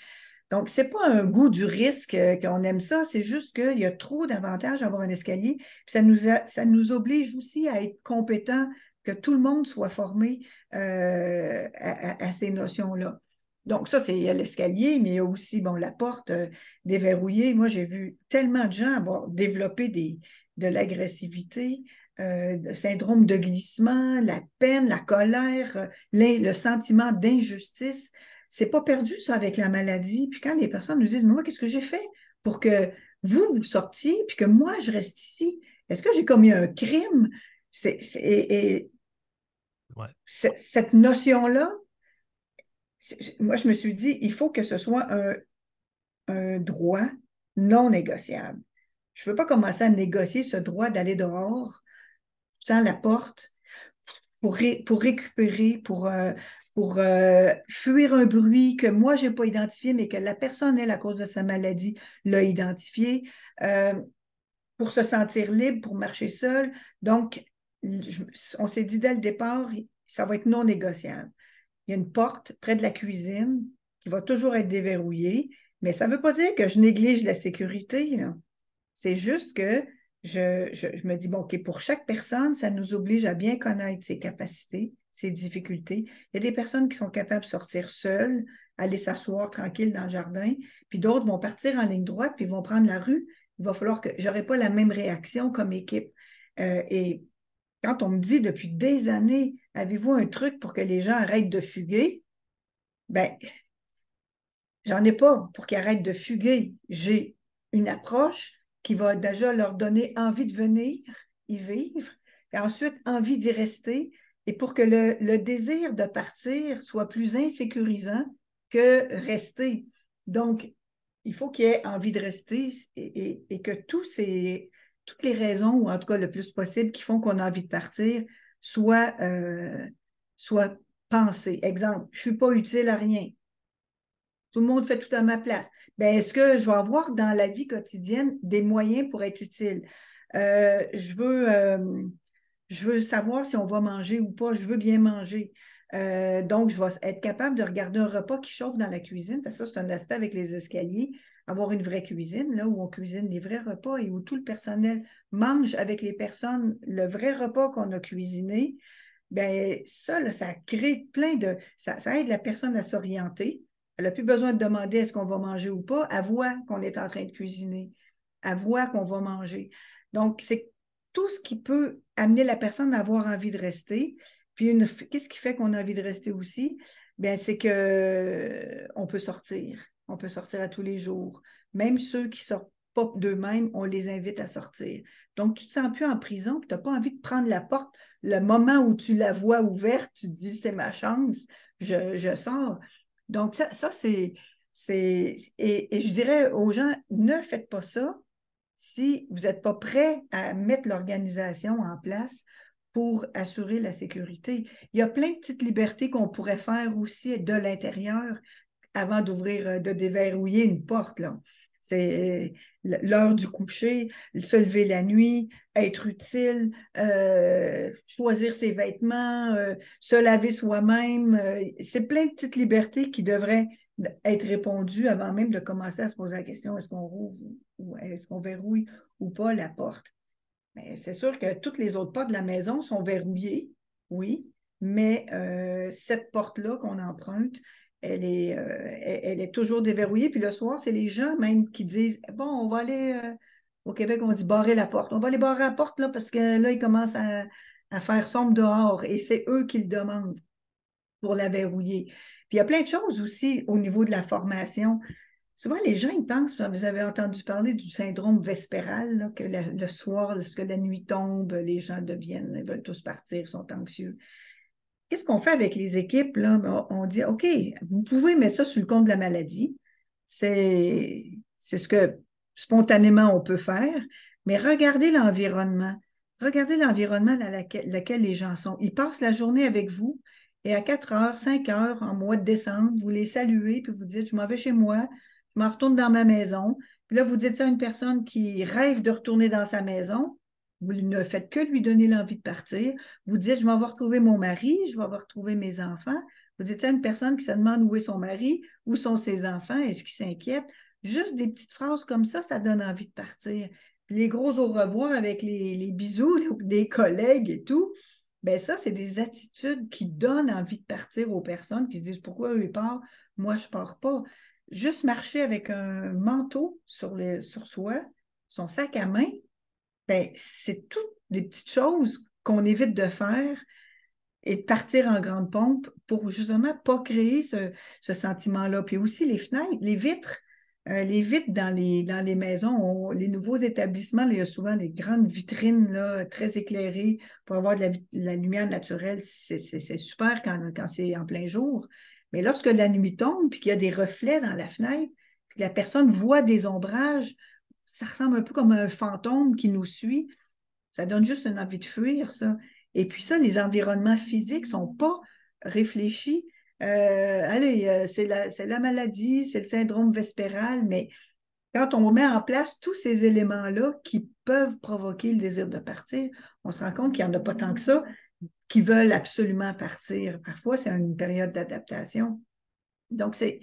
Donc, ce n'est pas un goût du risque euh, qu'on aime ça, c'est juste qu'il y a trop d'avantages à avoir un escalier. Ça nous, oblige aussi à être compétent, que tout le monde soit formé euh, à, ces notions-là. Donc, ça, c'est l'escalier, mais il y a aussi bon, la porte euh, déverrouillée. Moi, j'ai vu tellement de gens avoir développé de l'agressivité, le syndrome de glissement, la peine, la colère, le sentiment d'injustice c'est pas perdu, ça, avec la maladie. Puis quand les personnes nous disent, mais moi, qu'est-ce que j'ai fait pour que vous, vous sortiez, puis que moi, je reste ici? Est-ce que j'ai commis un crime? C'est, et, cette notion-là, moi, je me suis dit, il faut que ce soit un, un droit non négociable. Je ne veux pas commencer à négocier ce droit d'aller dehors sans la porte pour, pour récupérer, pour, euh, pour euh, fuir un bruit que moi, je n'ai pas identifié, mais que la personne, elle, à cause de sa maladie, l'a identifié, euh, pour se sentir libre, pour marcher seul. Donc, on s'est dit dès le départ, ça va être non négociable. Il y a une porte près de la cuisine qui va toujours être déverrouillée, mais ça ne veut pas dire que je néglige la sécurité. C'est juste que je, me dis, bon, OK, pour chaque personne, ça nous oblige à bien connaître ses capacités, ses difficultés. Il y a des personnes qui sont capables de sortir seules, aller s'asseoir tranquille dans le jardin, puis d'autres vont partir en ligne droite, puis vont prendre la rue. Il va falloir que j'aurai pas la même réaction comme équipe. Euh, et quand on me dit depuis des années, avez-vous un truc pour que les gens arrêtent de fuguer? Ben, j'en ai pas pour qu'ils arrêtent de fuguer. J'ai une approche qui va déjà leur donner envie de venir y vivre, et ensuite envie d'y rester, et pour que le, désir de partir soit plus insécurisant que rester. Donc, il faut qu'il y ait envie de rester et, que tous ces, toutes les raisons, ou en tout cas le plus possible, qui font qu'on a envie de partir, soient, euh, soient pensées. Exemple, je ne suis pas utile à rien. Tout le monde fait tout à ma place. Ben, est-ce que je vais avoir dans la vie quotidienne des moyens pour être utile? Euh, je, veux, euh, je veux savoir si on va manger ou pas. Je veux bien manger. Euh, donc, je vais être capable de regarder un repas qui chauffe dans la cuisine, parce que ça, c'est un aspect avec les escaliers. Avoir une vraie cuisine, là, où on cuisine des vrais repas et où tout le personnel mange avec les personnes le vrai repas qu'on a cuisiné. Ben, ça, ça crée plein de. Ça aide la personne à s'orienter. Elle n'a plus besoin de demander est-ce qu'on va manger ou pas. Elle voit qu'on est en train de cuisiner. Elle qu'on va manger. Donc, c'est tout ce qui peut amener la personne à avoir envie de rester. Puis, qu'est-ce qui fait qu'on a envie de rester aussi? Bien, c'est qu'on peut sortir. On peut sortir à tous les jours. Même ceux qui sortent pas d'eux-mêmes, on les invite à sortir. Donc, tu ne te sens plus en prison, tu n'as pas envie de prendre la porte. Le moment où tu la vois ouverte, tu te dis, c'est ma chance, je sors. Donc, ça, c'est. Et, et, je dirais aux gens, ne faites pas ça si vous n'êtes pas prêt à mettre l'organisation en place pour assurer la sécurité. Il y a plein de petites libertés qu'on pourrait faire aussi de l'intérieur avant d'ouvrir, euh, de déverrouiller une porte. Là. C'est l'heure du coucher, se lever la nuit, être utile, euh, choisir ses vêtements, euh, se laver soi-même. Euh, c'est plein de petites libertés qui devraient être répondues avant même de commencer à se poser la question est-ce qu'on rouvre ou est-ce qu'on verrouille ou pas la porte? Mais c'est sûr que toutes les autres portes de la maison sont verrouillées, oui, mais cette porte-là qu'on emprunte, elle est, euh, elle, est toujours déverrouillée. Puis le soir, c'est les gens même qui disent Bon, on va aller. Euh, au Québec, on dit barrer la porte. On va aller barrer la porte parce que là, ils commencent à, faire sombre dehors et c'est eux qui le demandent pour la verrouiller. Puis il y a plein de choses aussi au niveau de la formation. Souvent, les gens, ils pensent, vous avez entendu parler du syndrome vespéral, que le soir, lorsque la nuit tombe, les gens deviennent, ils veulent tous partir, sont anxieux. Qu'est-ce qu'on fait avec les équipes? Là? Ben, on dit, OK, vous pouvez mettre ça sur le compte de la maladie. C'est ce que spontanément on peut faire, mais regardez l'environnement. Regardez l'environnement dans lequel les gens sont. Ils passent la journée avec vous et à 4 heures, 5 heures en mois de décembre, vous les saluez puis vous dites, je m'en vais chez moi, je m'en retourne dans ma maison. Puis là, vous dites ça à une personne qui rêve de retourner dans sa maison. Vous ne faites que lui donner l'envie de partir. Vous dites, je vais avoir retrouver mon mari, je vais avoir retrouver mes enfants. Vous dites à une personne qui se demande où est son mari, où sont ses enfants, est-ce qu'il s'inquiète? Juste des petites phrases comme ça, ça donne envie de partir. les gros au revoir avec les, bisous des collègues et tout, ben ça, c'est des attitudes qui donnent envie de partir aux personnes qui se disent pourquoi eux ils partent, moi je ne pars pas juste marcher avec un manteau sur, sur soi, son sac à main, ben, c'est toutes des petites choses qu'on évite de faire et de partir en grande pompe pour justement pas créer ce, sentiment-là. Puis aussi les fenêtres, les vitres. Euh, les vitres dans les, maisons, les nouveaux établissements, il y a souvent des grandes vitrines très éclairées pour avoir de la, lumière naturelle. C'est super quand, quand c'est en plein jour. Mais lorsque la nuit tombe, puis qu'il y a des reflets dans la fenêtre, puis la personne voit des ombrages, ça ressemble un peu comme un fantôme qui nous suit. Ça donne juste une envie de fuir, ça. Et puis ça, les environnements physiques ne sont pas réfléchis. Euh, allez, euh, c'est la, la, maladie, c'est le syndrome vespéral, mais quand on met en place tous ces éléments-là qui peuvent provoquer le désir de partir, on se rend compte qu'il n'y en a pas tant que ça qui veulent absolument partir. Parfois, c'est une période d'adaptation. Donc, c'est,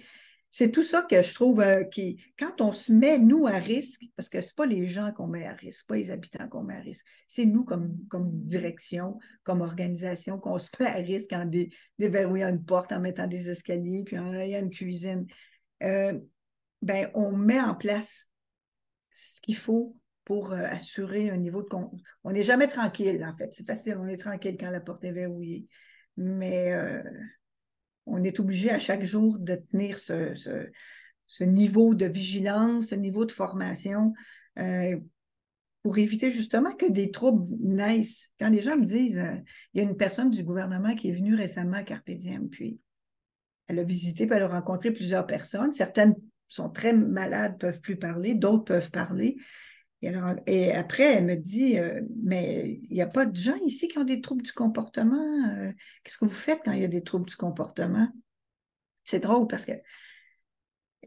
c'est tout ça que je trouve euh, qui, quand on se met, nous, à risque, parce que ce n'est pas les gens qu'on met à risque, pas les habitants qu'on met à risque, c'est nous comme, comme direction, comme organisation, qu'on se met à risque en déverrouillant une porte, en mettant des escaliers, puis en ayant une cuisine. Euh, ben, on met en place ce qu'il faut pour euh, assurer un niveau de... On n'est jamais tranquille, en fait. C'est facile, on est tranquille quand la porte est verrouillée. Mais euh, on est obligé à chaque jour de tenir ce, niveau de vigilance, ce niveau de formation euh, pour éviter justement que des troubles naissent. Quand les gens me disent, il y a une personne du gouvernement qui est venue récemment à Carpédium, puis elle a visité, puis elle a rencontré plusieurs personnes. Certaines sont très malades, peuvent plus parler, d'autres peuvent parler. Et, après, elle me dit, euh, mais il n'y a pas de gens ici qui ont des troubles du comportement. Euh, qu'est-ce que vous faites quand il y a des troubles du comportement? C'est drôle parce que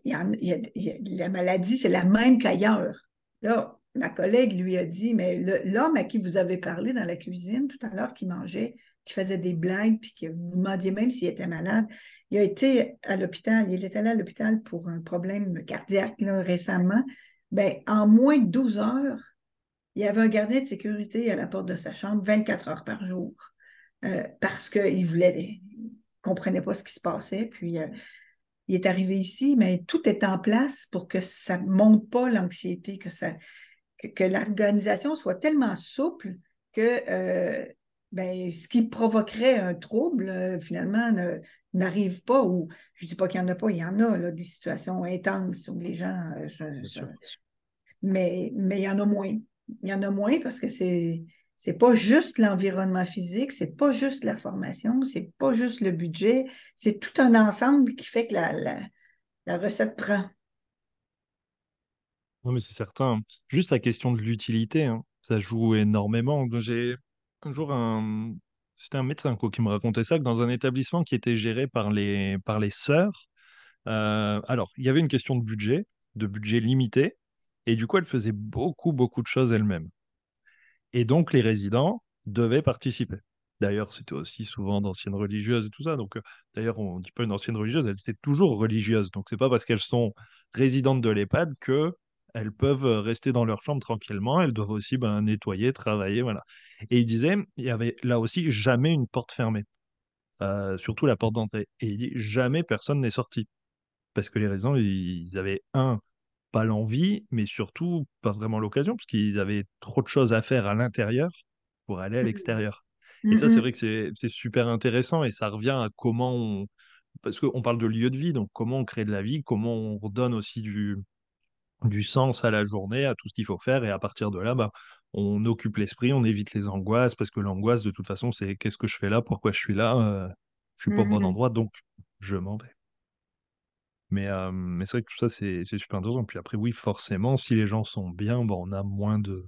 la maladie, c'est la même qu'ailleurs. Là, ma collègue lui a dit, mais l'homme à qui vous avez parlé dans la cuisine tout à l'heure, qui mangeait, qui faisait des blagues, puis que vous demandiez même s'il était malade, il a été à l'hôpital, il est allé à l'hôpital pour un problème cardiaque récemment. Ben, en moins de 12 heures, il y avait un gardien de sécurité à la porte de sa chambre 24 heures par jour euh, parce qu'il voulait, comprenait pas ce qui se passait. Puis euh, il est arrivé ici, mais tout est en place pour que ça ne monte pas l'anxiété, que, que, l'organisation soit tellement souple que euh, ben, ce qui provoquerait un trouble, finalement, n'arrive pas, ou je ne dis pas qu'il n'y en a pas, il y en a, là, des situations intenses où les gens... mais, mais il y en a moins. Il y en a moins parce que c'est c'est pas juste l'environnement physique, c'est pas juste la formation, c'est pas juste le budget, c'est tout un ensemble qui fait que la, la, recette prend. Non, mais c'est certain. Juste la question de l'utilité, hein, ça joue énormément. J'ai un jour c'était un médecin qui me racontait ça, que dans un établissement qui était géré par les, par les sœurs, euh, alors, il y avait une question de budget, de budget limité, et du coup, elle faisait beaucoup, beaucoup de choses elle-même. Et donc, les résidents devaient participer. D'ailleurs, c'était aussi souvent d'anciennes religieuses et tout ça. Donc, euh, d'ailleurs, on ne dit pas une ancienne religieuse, elle était toujours religieuse. Donc, c'est pas parce qu'elles sont résidentes de l'EHPAD qu'elles elles peuvent rester dans leur chambre tranquillement, elles doivent aussi ben, nettoyer, travailler, voilà. Et il disait, il y avait là aussi jamais une porte fermée, euh, surtout la porte d'entrée. Et il dit, jamais personne n'est sorti. Parce que les raisons, ils avaient, un, pas l'envie, mais surtout pas vraiment l'occasion, parce qu'ils avaient trop de choses à faire à l'intérieur pour aller à Mhm. l'extérieur. Et ça, c'est vrai que c'est c'est super intéressant et ça revient à comment on... Parce qu'on parle de lieu de vie, donc comment on crée de la vie, comment on redonne aussi du, du sens à la journée, à tout ce qu'il faut faire, et à partir de là, bah, on occupe l'esprit, on évite les angoisses, parce que l'angoisse, de toute façon, c'est qu'est-ce que je fais là, pourquoi je suis là, euh, je suis pas au bon Mhm. endroit, donc je m'en vais. Mais, euh, mais c'est vrai que tout ça, c'est c'est super intéressant. Puis après, oui, forcément, si les gens sont bien, bon, on a moins de,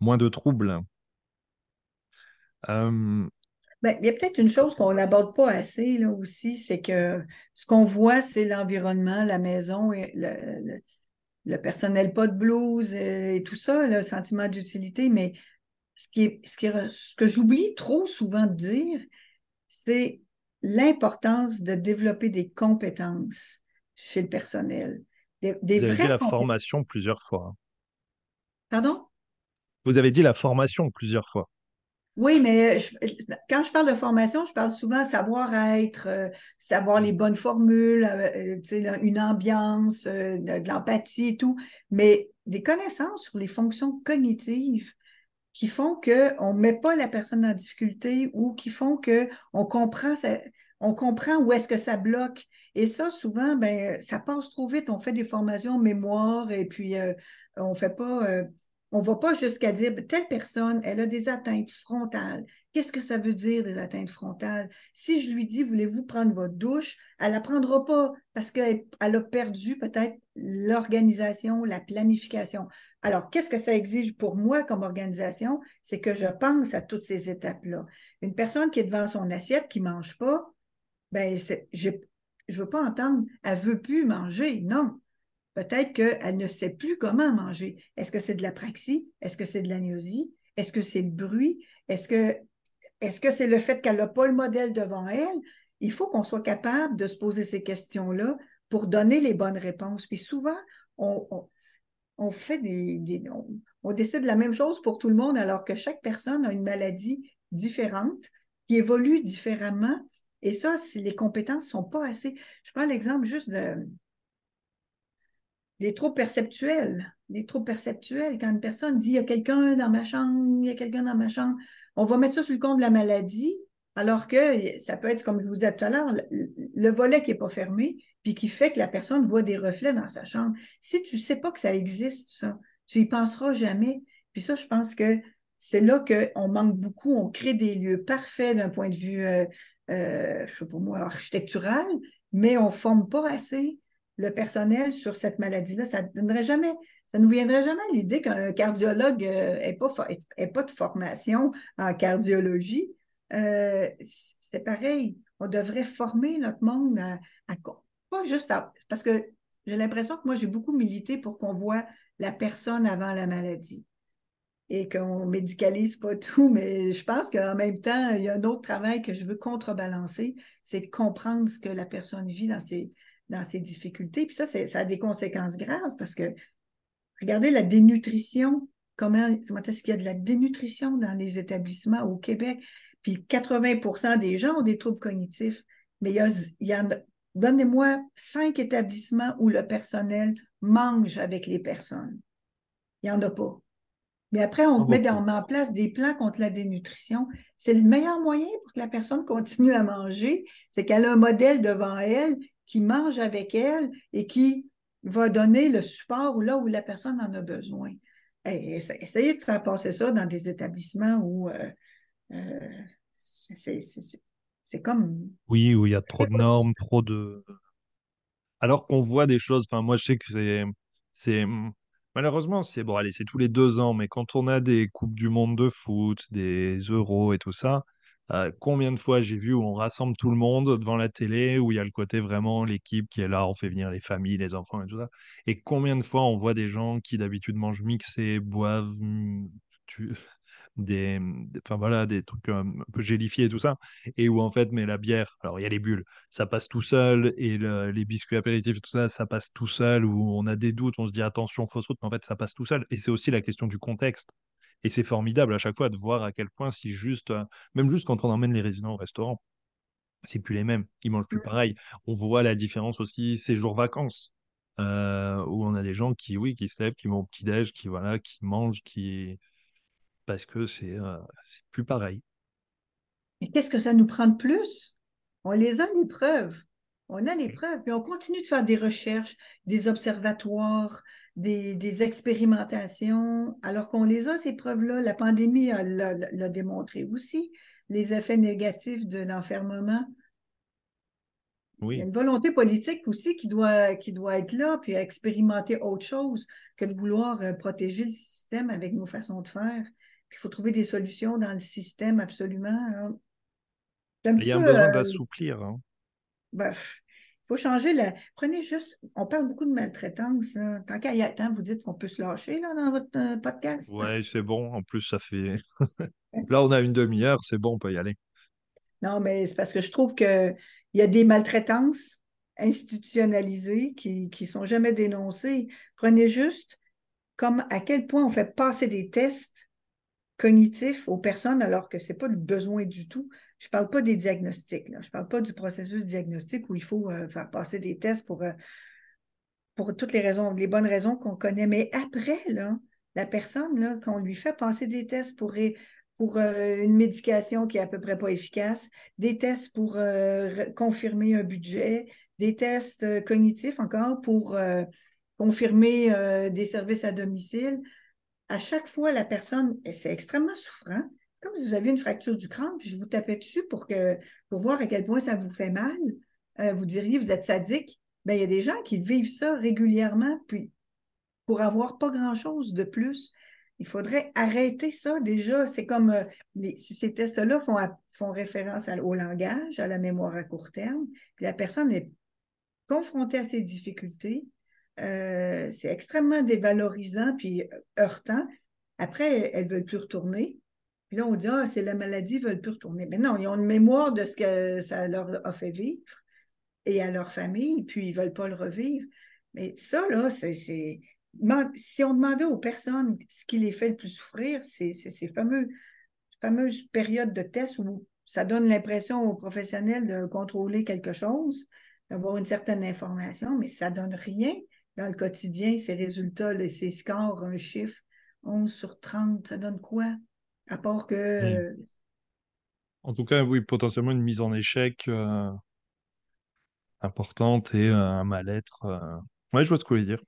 moins de troubles. Euh, Ben, il y a peut-être une chose qu'on n'aborde pas assez là aussi, c'est que ce qu'on voit, c'est l'environnement, la maison et le, le- le personnel pas de blues euh, et tout ça, le sentiment d'utilité, mais ce qui est, ce qui est- ce que j'oublie trop souvent de dire, c'est l'importance de développer des compétences chez le personnel, des, des vous avez dit la formation plusieurs fois. hein. Pardon? Vous avez dit la formation plusieurs fois. Oui, mais je- quand je parle de formation, je parle souvent savoir-être, euh, savoir les bonnes formules, euh, euh, une ambiance, euh, de, l'empathie et tout, mais des connaissances sur les fonctions cognitives qui font qu'on ne met pas la personne en difficulté ou qui font qu'on comprend, on comprend où est-ce que ça bloque. Et ça, souvent, ben, ça passe trop vite. On fait des formations mémoire et puis euh, on fait pas, on va pas jusqu'à dire telle personne, elle a des atteintes frontales. Qu'est-ce que ça veut dire des atteintes frontales? Si je lui dis, voulez-vous prendre votre douche, elle ne la prendra pas parce qu'elle elle a perdu peut-être l'organisation, la planification. Alors, qu'est-ce que ça exige pour moi comme organisation? C'est que je pense à toutes ces étapes-là. Une personne qui est devant son assiette, qui ne mange pas, ben, je ne veux pas entendre, elle ne veut plus manger. Non. Peut-être qu'elle ne sait plus comment manger. Est-ce que c'est de la praxie? Est-ce que c'est de l'agnosie? Est-ce que c'est le bruit? Est-ce que c'est le fait qu'elle n'a pas le modèle devant elle? Il faut qu'on soit capable de se poser ces questions-là pour donner les bonnes réponses. Puis souvent, on fait des, des on, on, décide la même chose pour tout le monde alors que chaque personne a une maladie différente qui évolue différemment. Et ça, si les compétences ne sont pas assez. Je prends l'exemple juste de, des troubles perceptuels. Des troubles perceptuels, quand une personne dit il y a quelqu'un dans ma chambre, il y a quelqu'un dans ma chambre, on va mettre ça sur le compte de la maladie, alors que ça peut être, comme je vous disais tout à l'heure, le, le, volet qui n'est pas fermé, puis qui fait que la personne voit des reflets dans sa chambre. Si tu ne sais pas que ça existe, ça, tu y penseras jamais. Puis ça, je pense que c'est là qu'on manque beaucoup. On crée des lieux parfaits d'un point de vue, euh, euh, je sais pas moi, architectural, mais on ne forme pas assez le personnel sur cette maladie-là. Ça ne donnerait jamais, ça nous viendrait jamais l'idée qu'un cardiologue n'ait pas, ait pas de formation en cardiologie. Euh, c'est pareil. On devrait former notre monde à, à pas juste à, parce que j'ai l'impression que moi, j'ai beaucoup milité pour qu'on voit la personne avant la maladie et qu'on médicalise pas tout, mais je pense qu'en même temps, il y a un autre travail que je veux contrebalancer, c'est comprendre ce que la personne vit dans ses, dans ses difficultés. Puis ça, ça a des conséquences graves parce que regardez la dénutrition, comment, comment est-ce qu'il y a de la dénutrition dans les établissements au Québec? Puis 80% des gens ont des troubles cognitifs, mais il y, a, il y en a, donnez-moi cinq établissements où le personnel mange avec les personnes. Il n'y en a pas. Mais après, on, met, on met en place des plans contre la dénutrition. C'est le meilleur moyen pour que la personne continue à manger, c'est qu'elle a un modèle devant elle qui mange avec elle et qui va donner le support là où la personne en a besoin. Et essayez de faire passer ça dans des établissements où euh, euh, c'est comme... Oui, où il y a trop de normes, trop de... Alors qu'on voit des choses, enfin moi je sais que c'est... c'est Malheureusement, c'est bon, allez, c'est tous les deux ans, mais quand on a des Coupes du Monde de foot, des Euros et tout ça, euh, combien de fois j'ai vu où on rassemble tout le monde devant la télé, où il y a le côté vraiment l'équipe qui est là, on fait venir les familles, les enfants et tout ça, et combien de fois on voit des gens qui d'habitude mangent mixé, boivent, tu... des, enfin voilà, des trucs un peu gélifiés et tout ça, et où en fait, mais la bière, alors il y a les bulles, ça passe tout seul, et les biscuits apéritifs, tout ça, ça passe tout seul, où on a des doutes, on se dit attention, fausse route, mais en fait, ça passe tout seul. Et c'est aussi la question du contexte. Et c'est formidable à chaque fois de voir à quel point, si juste, euh, même juste quand on emmène les résidents au restaurant, c'est plus les mêmes, ils mangent plus pareil. On voit la différence aussi ces jours vacances, euh, où on a des gens qui, oui, qui se lèvent, qui vont au petit-déj, qui, voilà, qui mangent, qui parce que c'est euh, plus pareil. Mais qu'est-ce que ça nous prend de plus? On les a, les preuves. On a les preuves, mais on continue de faire des recherches, des observatoires, des, expérimentations, alors qu'on les a, ces preuves-là. La pandémie l'a démontré aussi, les effets négatifs de l'enfermement. Il y a une volonté politique aussi qui doit, qui doit être là, puis expérimenter autre chose que de vouloir euh, protéger le système avec nos façons de faire. Puis il faut trouver des solutions dans le système, absolument. Hein. Il y a un besoin euh, d'assouplir. Hein. Ben, faut changer la. Prenez juste. On parle beaucoup de maltraitance. Tant qu'il y a temps, vous dites qu'on peut se lâcher là, dans votre euh, podcast. Oui, c'est bon. En plus, ça fait. là, on a une demi-heure, c'est bon, on peut y aller. Non, mais c'est parce que je trouve qu'il y a des maltraitances institutionnalisées qui ne sont jamais dénoncées. Prenez juste comme à quel point on fait passer des tests cognitifs aux personnes alors que ce n'est pas le besoin du tout. Je ne parle pas des diagnostics, là. je ne parle pas du processus diagnostique où il faut euh, faire passer des tests pour, euh, pour toutes les raisons, les bonnes raisons qu'on connaît. Mais après, là, la personne, là, qu'on lui fait passer des tests pour, pour euh, une médication qui est à peu près pas efficace, des tests pour confirmer un budget, des tests cognitifs encore pour confirmer des services à domicile. À chaque fois, la personne, c'est extrêmement souffrant comme si vous aviez une fracture du crâne, puis je vous tapais dessus pour, que, pour voir à quel point ça vous fait mal, euh, vous diriez, vous êtes sadique. Bien, il y a des gens qui vivent ça régulièrement, puis pour avoir pas grand-chose de plus, il faudrait arrêter ça déjà. C'est comme euh, ces tests-là font, font référence au langage, à la mémoire à court terme, puis la personne est confrontée à ces difficultés. Euh, c'est extrêmement dévalorisant puis heurtant. Après, elles ne veulent plus retourner. Puis là, on dit, ah, c'est la maladie, ils ne veulent plus retourner. Mais non, ils ont une mémoire de ce que ça leur a fait vivre et à leur famille, puis ils ne veulent pas le revivre. Mais ça, là, c'est. Si on demandait aux personnes ce qui les fait le plus souffrir, c'est ces fameuses périodes de tests où ça donne l'impression aux professionnels de contrôler quelque chose, d'avoir une certaine information, mais ça ne donne rien dans le quotidien, ces résultats, ces scores, un chiffre, 11 sur 30, ça donne quoi? À part que. En tout cas, oui, potentiellement une mise en échec euh, importante et euh, un mal-être. Euh. Oui, je vois ce que vous voulez dire.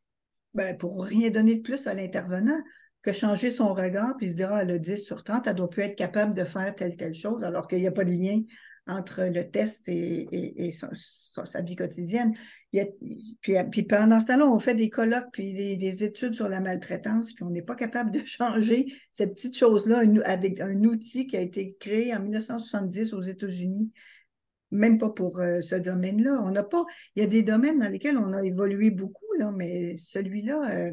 Ben, pour rien donner de plus à l'intervenant que changer son regard puis se dire, ah, le 10 sur 30, elle doit plus être capable de faire telle, telle chose, alors qu'il n'y a pas de lien entre le test et, sa vie quotidienne. puis, pendant ce temps-là, on fait des colloques puis des, études sur la maltraitance, puis on n'est pas capable de changer cette petite chose-là avec un outil qui a été créé en 1970 aux États-Unis, même pas pour euh, ce domaine-là. On n'a pas. Il y a des domaines dans lesquels on a évolué beaucoup, là, mais celui-là, euh,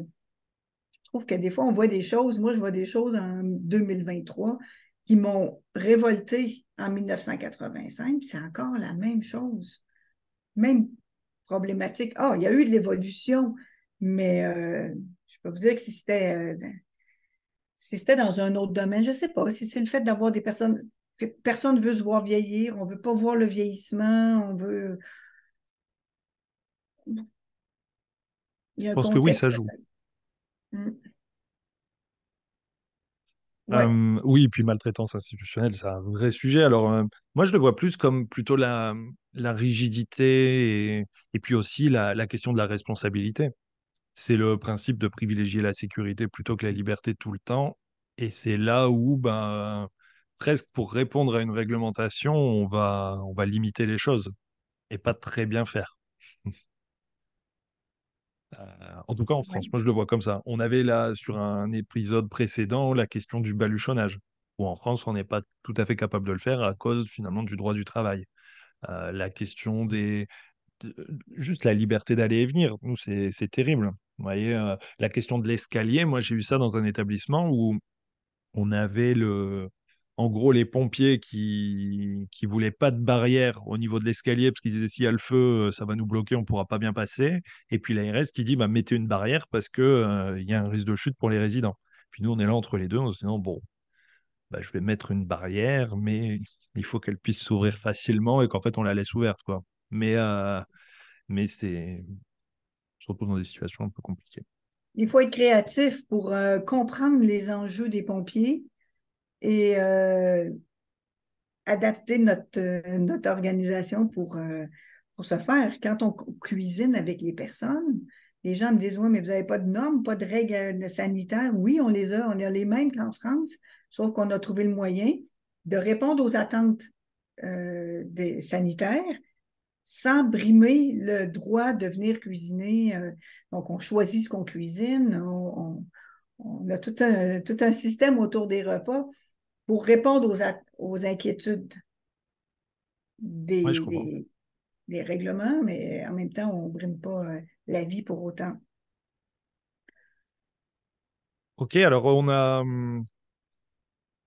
je trouve que des fois, on voit des choses. Moi, je vois des choses en 2023 qui m'ont révolté en 1985, c'est encore la même chose. Même problématique. Ah, il y a eu de l'évolution, mais euh, je peux vous dire que si c'était euh, si c'était dans un autre domaine, je ne sais pas, si c'est le fait d'avoir des personnes, personne ne veut se voir vieillir, on ne veut pas voir le vieillissement, on veut. Je pense que oui, ça joue. Euh, oui, puis maltraitance institutionnelle, c'est un vrai sujet. Alors, moi, je le vois plus comme plutôt la, rigidité et, et puis aussi la, la question de la responsabilité. C'est le principe de privilégier la sécurité plutôt que la liberté tout le temps. Et c'est là où, ben, presque pour répondre à une réglementation, on va, on va limiter les choses et pas très bien faire. Euh, en tout cas, en France, moi je le vois comme ça. On avait là, sur un épisode précédent, la question du baluchonnage, où en France, on n'est pas tout à fait capable de le faire à cause finalement du droit du travail. Euh, la question des. juste la liberté d'aller et venir, nous, c'est terrible. Vous voyez, euh, la question de l'escalier, moi j'ai eu ça dans un établissement où on avait le, en gros les pompiers qui qui voulaient pas de barrière au niveau de l'escalier parce qu'ils disaient s'il y a le feu, ça va nous bloquer, on pourra pas bien passer. Et puis l'ARS qui dit bah mettez une barrière parce que il y a un risque de chute pour les résidents. Puis nous on est là entre les deux, on se dit non bon, bah, je vais mettre une barrière, mais il faut qu'elle puisse s'ouvrir facilement et qu'en fait on la laisse ouverte quoi. Mais mais c'est se retrouve dans des situations un peu compliquées. Il faut être créatif pour euh, comprendre les enjeux des pompiers et euh, adapter notre, euh, notre organisation pour, pour ce faire. Quand on cuisine avec les personnes, les gens me disent Oui, mais vous n'avez pas de normes, pas de règles sanitaires. Oui, on les a, on a les mêmes qu'en France, sauf qu'on a trouvé le moyen de répondre aux attentes des sanitaires sans brimer le droit de venir cuisiner. Euh, donc, on choisit ce qu'on cuisine, on, a tout un, tout un, système autour des repas pour répondre aux, aux inquiétudes des, des, règlements, mais en même temps, on ne brime pas euh, la vie pour autant. OK, alors on a hum,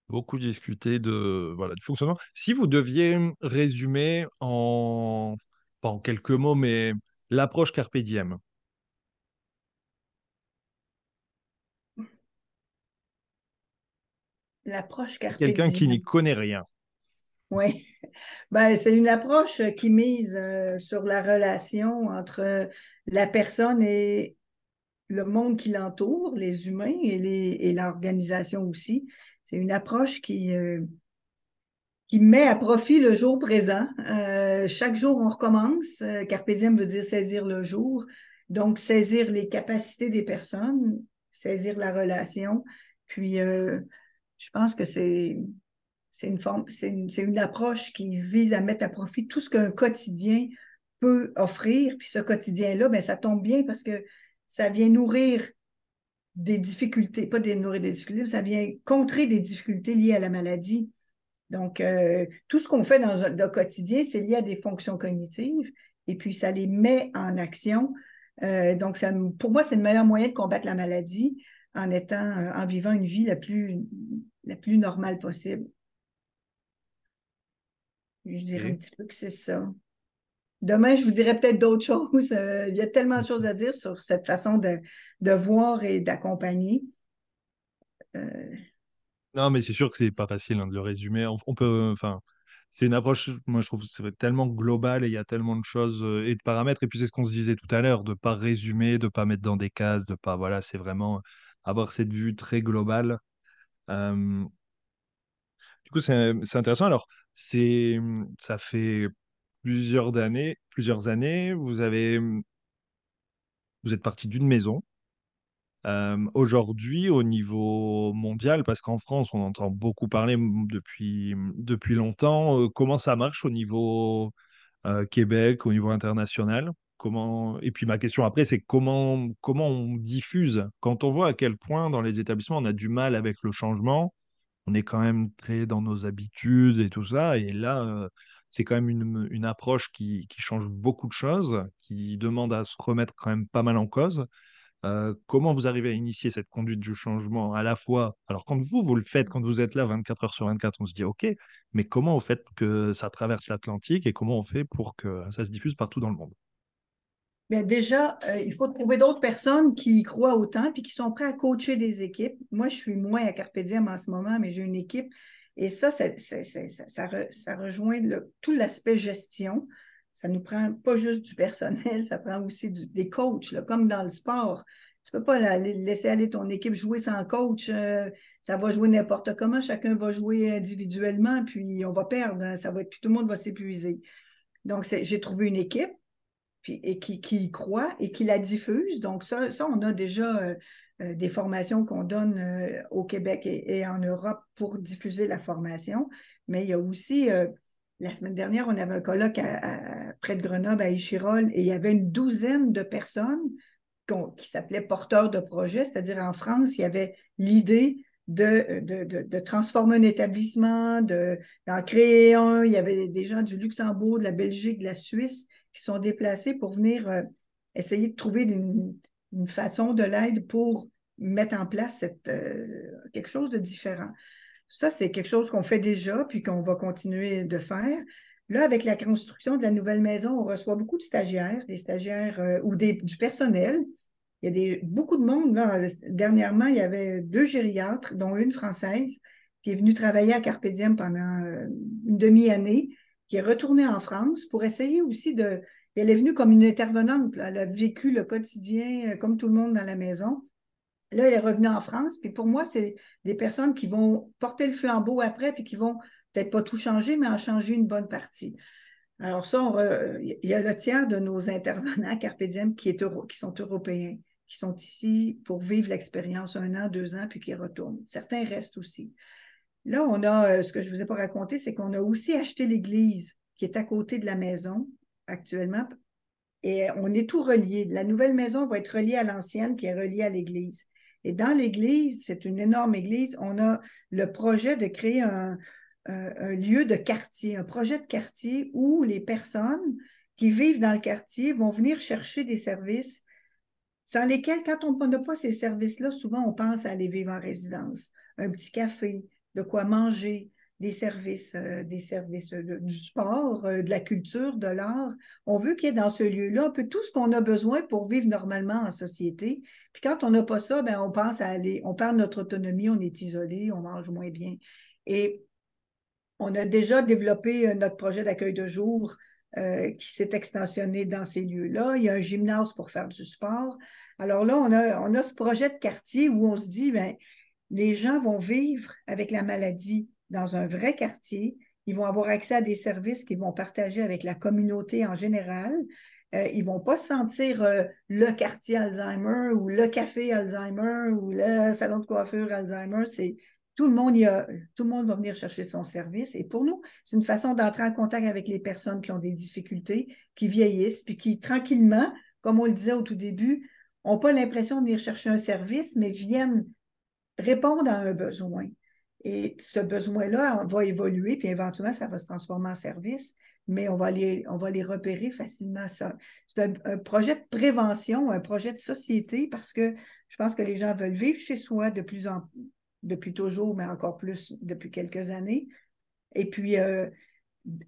beaucoup discuté de, voilà, du fonctionnement. Si vous deviez résumer en en quelques mots, mais l'approche carpe diem. L'approche carpe Quelqu'un qui n'y connaît rien. Oui, ben, c'est une approche qui mise euh, sur la relation entre la personne et le monde qui l'entoure, les humains et l'organisation aussi. C'est une approche qui, euh, qui met à profit le jour présent. Euh, chaque jour, on recommence. Carpe diem veut dire saisir le jour. Donc, saisir les capacités des personnes, saisir la relation. Puis, je pense que c'est c'est une forme, c'est une, une, approche qui vise à mettre à profit tout ce qu'un quotidien peut offrir. Puis ce quotidien-là, ben, ça tombe bien parce que ça vient nourrir des difficultés, pas des nourrir des difficultés, mais ça vient contrer des difficultés liées à la maladie. Donc, euh, tout ce qu'on fait dans le quotidien, c'est lié à des fonctions cognitives et puis ça les met en action. Euh, donc, ça, pour moi, c'est le meilleur moyen de combattre la maladie en étant, euh, en vivant une vie la plus, la plus normale possible. Je dirais un petit peu que c'est ça. Demain, je vous dirai peut-être d'autres choses. il y a tellement de choses à dire sur cette façon de, de voir et d'accompagner. Non, mais c'est sûr que c'est pas facile hein, de le résumer. On, peut, enfin, c'est une approche, moi je trouve, c'est tellement global et il y a tellement de choses euh, et de paramètres. Et puis c'est ce qu'on se disait tout à l'heure, de pas résumer, de pas mettre dans des cases, de pas, voilà, c'est vraiment avoir cette vue très globale. Euh, du coup, c'est intéressant. Alors, c'est, ça fait plusieurs années, plusieurs années, vous avez, vous êtes parti d'une maison euh, aujourd'hui, au niveau mondial, parce qu'en France, on entend beaucoup parler depuis, depuis longtemps, euh, comment ça marche au niveau Québec, au niveau international? Et puis ma question après, c'est comment, comment on diffuse Quand on voit à quel point dans les établissements, on a du mal avec le changement, on est quand même très dans nos habitudes et tout ça, et là, c'est quand même une, approche qui, qui change beaucoup de choses, qui demande à se remettre quand même pas mal en cause. Euh, comment vous arrivez à initier cette conduite du changement à la fois? Alors, quand vous, vous le faites, quand vous êtes là 24 heures sur 24, on se dit OK, mais comment vous faites que ça traverse l'Atlantique et comment on fait pour que ça se diffuse partout dans le monde? Bien, déjà, euh, il faut trouver d'autres personnes qui y croient autant et qui sont prêts à coacher des équipes. Moi, je suis moins à Carpe en ce moment, mais j'ai une équipe. Et ça, ça, ça, rejoint tout l'aspect gestion ça nous prend pas juste du personnel, ça prend aussi des coachs, comme dans le sport. Tu peux pas laisser aller ton équipe jouer sans coach. Euh, ça va jouer n'importe comment. Chacun va jouer individuellement, puis on va perdre. Hein. ça va être, puis tout le monde va s'épuiser. Donc, j'ai trouvé une équipe et qui, y croit et qui la diffuse. Donc, ça, on a déjà euh, euh, des formations qu'on donne au Québec et, en Europe pour diffuser la formation. Mais il y a aussi la semaine dernière, on avait un colloque près de Grenoble, à Échirol, et il y avait une douzaine de personnes qui s'appelaient porteurs de projets, c'est-à-dire en France, il y avait l'idée de, de, transformer un établissement, d'en créer un. Il y avait des gens du Luxembourg, de la Belgique, de la Suisse qui sont déplacés pour venir euh, essayer de trouver une, façon de l'aide pour mettre en place cette, euh, quelque chose de différent. Ça, c'est quelque chose qu'on fait déjà, puis qu'on va continuer de faire. Là, avec la construction de la nouvelle maison, on reçoit beaucoup de stagiaires, des stagiaires euh, ou des, du personnel. Il y a des, beaucoup de monde. Dernièrement, il y avait deux gériatres, dont une française, qui est venue travailler à Carpe pendant une demi-année, qui est retournée en France pour essayer aussi de. Elle est venue comme une intervenante. Elle a vécu le quotidien euh, comme tout le monde dans la maison. Là, elle est revenue en France. Puis pour moi, c'est des personnes qui vont porter le flambeau après, puis qui vont peut-être pas tout changer, mais en changer une bonne partie. Alors ça, il y a le tiers de nos intervenants Carpe qui sont européens, qui sont ici pour vivre l'expérience un an, deux ans, puis qui retournent. Certains restent aussi. Là, on a, euh, ce que je ne vous ai pas raconté, c'est qu'on a aussi acheté l'église qui est à côté de la maison actuellement. Et on est tout relié. La nouvelle maison va être reliée à l'ancienne qui est reliée à l'église. Et dans l'église, c'est une énorme église, on a le projet de créer un, lieu de quartier, un projet de quartier où les personnes qui vivent dans le quartier vont venir chercher des services sans lesquels, quand on n'a pas ces services-là, souvent on pense à aller vivre en résidence. Un petit café, de quoi manger, des services, euh, des services du sport, euh, de la culture, de l'art. On veut qu'il y ait dans ce lieu-là un peu tout ce qu'on a besoin pour vivre normalement en société. Puis quand on n'a pas ça, ben on pense à aller, on perd notre autonomie, on est isolé, on mange moins bien. Et on a déjà développé euh, notre projet d'accueil de jour euh, qui s'est extensionné dans ces lieux-là. Il y a un gymnase pour faire du sport. Alors là, on a, on a ce projet de quartier où on se dit, ben, les gens vont vivre avec la maladie dans un vrai quartier. Ils vont avoir accès à des services qu'ils vont partager avec la communauté en général. Euh, ils ne vont pas se sentir le quartier Alzheimer ou le café Alzheimer ou le salon de coiffure Alzheimer. C'est tout le monde tout le monde va venir chercher son service. Et pour nous, c'est une façon d'entrer en contact avec les personnes qui ont des difficultés, qui vieillissent, puis qui tranquillement, comme on le disait au tout début, n'ont pas l'impression de venir chercher un service, mais viennent répondre à un besoin. Et ce besoin-là va évoluer, puis éventuellement, ça va se transformer en service, mais on va les, on va les repérer facilement. C'est un, projet de prévention, un projet de société, parce que je pense que les gens veulent vivre chez soi de plus en, depuis toujours, mais encore plus depuis quelques années. Et puis, euh,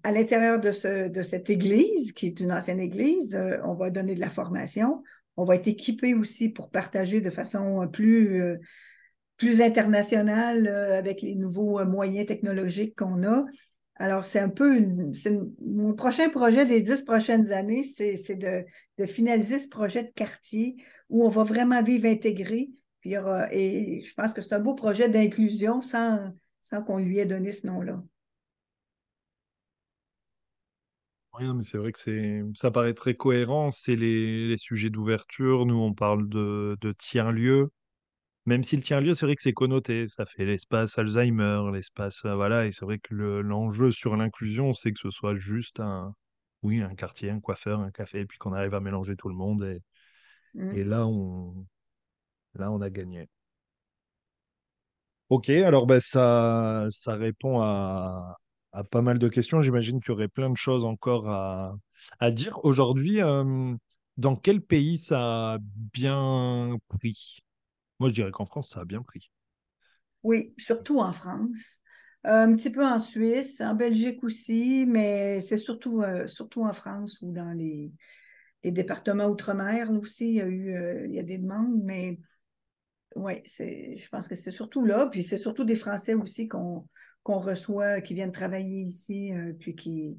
à l'intérieur de, ce, de cette église, qui est une ancienne église, euh, on va donner de la formation. On va être équipé aussi pour partager de façon plus, euh, plus internationale avec les nouveaux moyens technologiques qu'on a. Alors, c'est un peu mon prochain projet des dix prochaines années, c'est de, finaliser ce projet de quartier où on va vraiment vivre intégré et je pense que c'est un beau projet d'inclusion sans, qu'on lui ait donné ce nom-là. Oui, mais c'est vrai que ça paraît très cohérent. C'est les, les sujets d'ouverture. Nous, on parle de, de tiers-lieux. Même si le tiers-lieu, c'est vrai que c'est connoté. Ça fait l'espace Alzheimer, l'espace. Euh, voilà. Et c'est vrai que l'enjeu sur l'inclusion, c'est que ce soit juste un, oui, un quartier, un coiffeur, un café, et puis qu'on arrive à mélanger tout le monde. Et, mmh. et là, on, Là, on a gagné. Ok, alors ben, ça, ça répond à, pas mal de questions. J'imagine qu'il y aurait plein de choses encore à, dire. Aujourd'hui, euh, dans quel pays ça a bien pris? Moi, je dirais qu'en France, ça a bien pris. Oui, surtout en France. Un petit peu en Suisse, en Belgique aussi, mais c'est surtout, euh, surtout en France ou dans les, départements outre-mer aussi, il y a eu euh, il y a des demandes, mais oui, je pense que c'est surtout là. Puis c'est surtout des Français aussi qu'on reçoit, qui viennent travailler ici, euh, puis qui.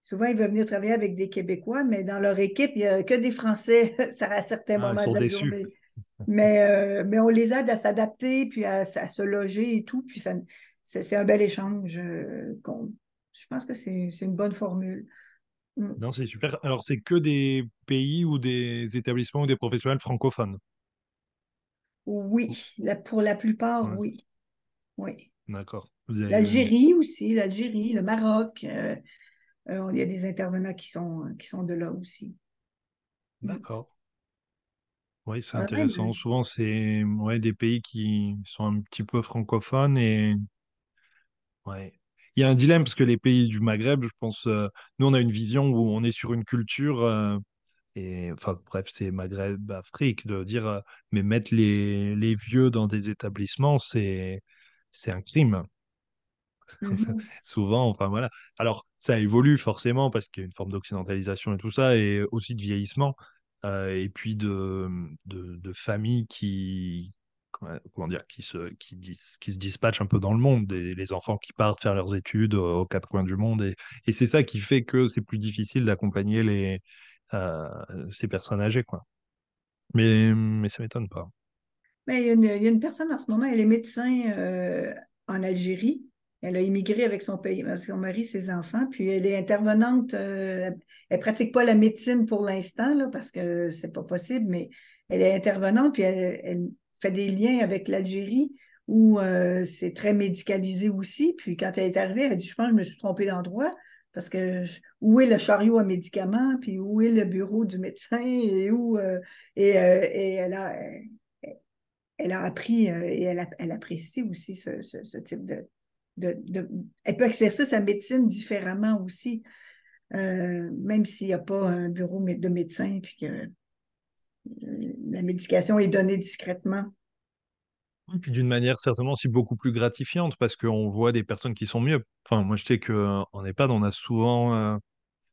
Souvent, ils veulent venir travailler avec des Québécois, mais dans leur équipe, il n'y a que des Français ça, à certains ah, moments de la journée. Mais, euh, mais on les aide à s'adapter, puis à, se loger et tout. Puis c'est un bel échange. Euh, je pense que c'est une bonne formule. Mm. Non, c'est super. Alors, c'est que des pays ou des établissements ou des professionnels francophones? Oui, pour la plupart, oui. Oui. D'accord. L'Algérie aussi, l'Algérie, le Maroc. Euh, euh, il y a des intervenants qui sont, qui sont de là aussi. D'accord. Oui, c'est intéressant. Souvent, c'est ouais, des pays qui sont un petit peu francophones et ouais. Il y a un dilemme parce que les pays du Maghreb, je pense, euh, nous, on a une vision où on est sur une culture et enfin bref, c'est Maghreb, Afrique, de dire mais mettre les, les vieux dans des établissements, c'est c'est un crime. Mhm. Souvent, enfin voilà. Alors, ça évolue forcément parce qu'il y a une forme d'occidentalisation et tout ça, et aussi de vieillissement, euh, et puis de, de, familles qui, comment dire, qui se, qui, dis, qui se dispatchent un peu dans le monde, les enfants qui partent faire leurs études aux quatre coins du monde, et, et c'est ça qui fait que c'est plus difficile d'accompagner les, euh, ces personnes âgées, quoi. Mais, mais ça m'étonne pas. Mais il y, a une, y, a une, personne en ce moment, elle est médecin euh, en Algérie. Elle a immigré avec son pays, son mari, ses enfants, puis elle est intervenante. Euh, elle pratique pas la médecine pour l'instant, parce que c'est pas possible, mais elle est intervenante, puis elle, fait des liens avec l'Algérie, où euh, c'est très médicalisé aussi. Puis quand elle est arrivée, elle a dit, je pense que je me suis trompée d'endroit, parce que où est le chariot à médicaments, puis où est le bureau du médecin, et où... Euh, et, elle a... Elle a appris et elle, apprécie aussi ce type de, elle peut exercer sa médecine différemment aussi, euh, même s'il n'y a pas un bureau de médecin puis que euh, la médication est donnée discrètement. Et puis d'une manière certainement aussi beaucoup plus gratifiante parce qu'on voit des personnes qui sont mieux. Enfin, moi je sais qu'en EHPAD, on a souvent, euh,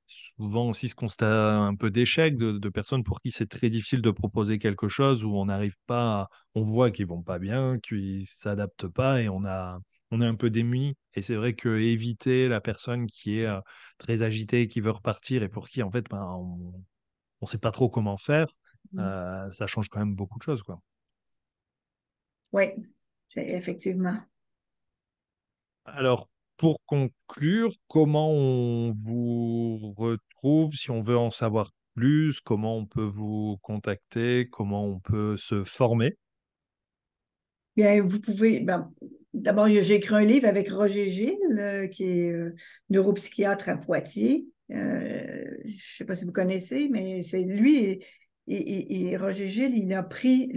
souvent aussi ce constat un peu d'échec de, personnes pour qui c'est très difficile de proposer quelque chose où on n'arrive pas, à, on voit qu'ils vont pas bien, qu'ils ne s'adaptent pas et on a on est un peu démuni. Et c'est vrai que éviter la personne qui est euh, très agitée, qui veut repartir et pour qui, en fait, ben, on ne sait pas trop comment faire, mmh. euh, ça change quand même beaucoup de choses. Quoi. Oui, c'est effectivement. Alors, pour conclure, comment on vous retrouve si on veut en savoir plus? Comment on peut vous contacter? Comment on peut se former? Bien, vous pouvez, ben, D'abord, j'ai écrit un livre avec Roger Gilles, euh, qui est euh, neuropsychiatre à Poitiers. Euh, je ne sais pas si vous connaissez, mais c'est lui et, Roger Gilles, il a pris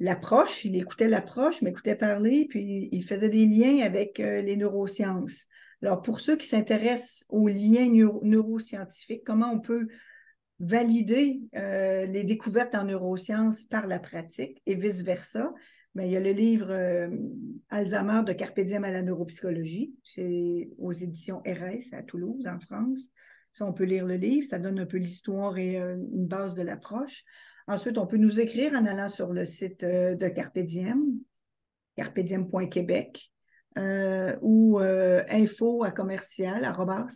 l'approche, il écoutait l'approche, m'écoutait parler, puis il faisait des liens avec les neurosciences. Alors, pour ceux qui s'intéressent aux liens neuro neuroscientifiques, comment on peut valider les découvertes en neurosciences par la pratique et vice-versa, mais il y a le livre euh, Alzheimer de Carpe Diem à la neuropsychologie. C'est aux éditions RS à Toulouse, en France. Ça, on peut lire le livre. Ça donne un peu l'histoire et euh, une base de l'approche. Ensuite, on peut nous écrire en allant sur le site euh, de Carpe Diem, carpediem.québec, ou info à commercial,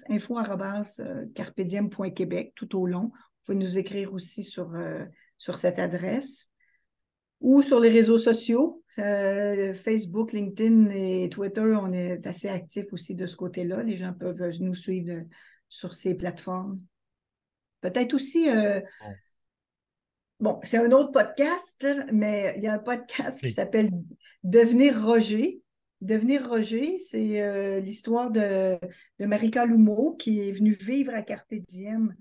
info arrobas, carpediem.québec, tout au long. Vous pouvez nous écrire aussi sur, sur cette adresse ou sur les réseaux sociaux, euh, Facebook, LinkedIn et Twitter, on est assez actifs aussi de ce côté-là. Les gens peuvent nous suivre sur ces plateformes. Peut-être aussi, euh, bon, c'est un autre podcast, mais il y a un podcast qui s'appelle Devenir Roger. Devenir Roger, c'est euh, l'histoire de, de Marika Lumeau qui est venue vivre à Carpe Diem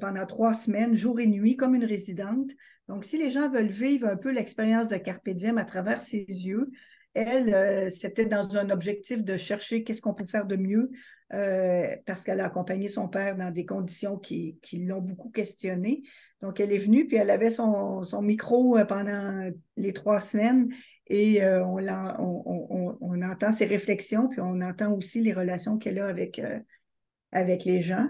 pendant trois semaines, jour et nuit, comme une résidente. Donc, si les gens veulent vivre un peu l'expérience de Carpe Diem à travers ses yeux, elle, euh, c'était dans un objectif de chercher qu'est-ce qu'on peut faire de mieux euh, parce qu'elle a accompagné son père dans des conditions qui, qui l'ont beaucoup questionné. Donc, elle est venue, puis elle avait son, son micro euh, pendant les trois semaines et euh, on, on, on, entend ses réflexions, puis on entend aussi les relations qu'elle a avec, euh, avec les gens.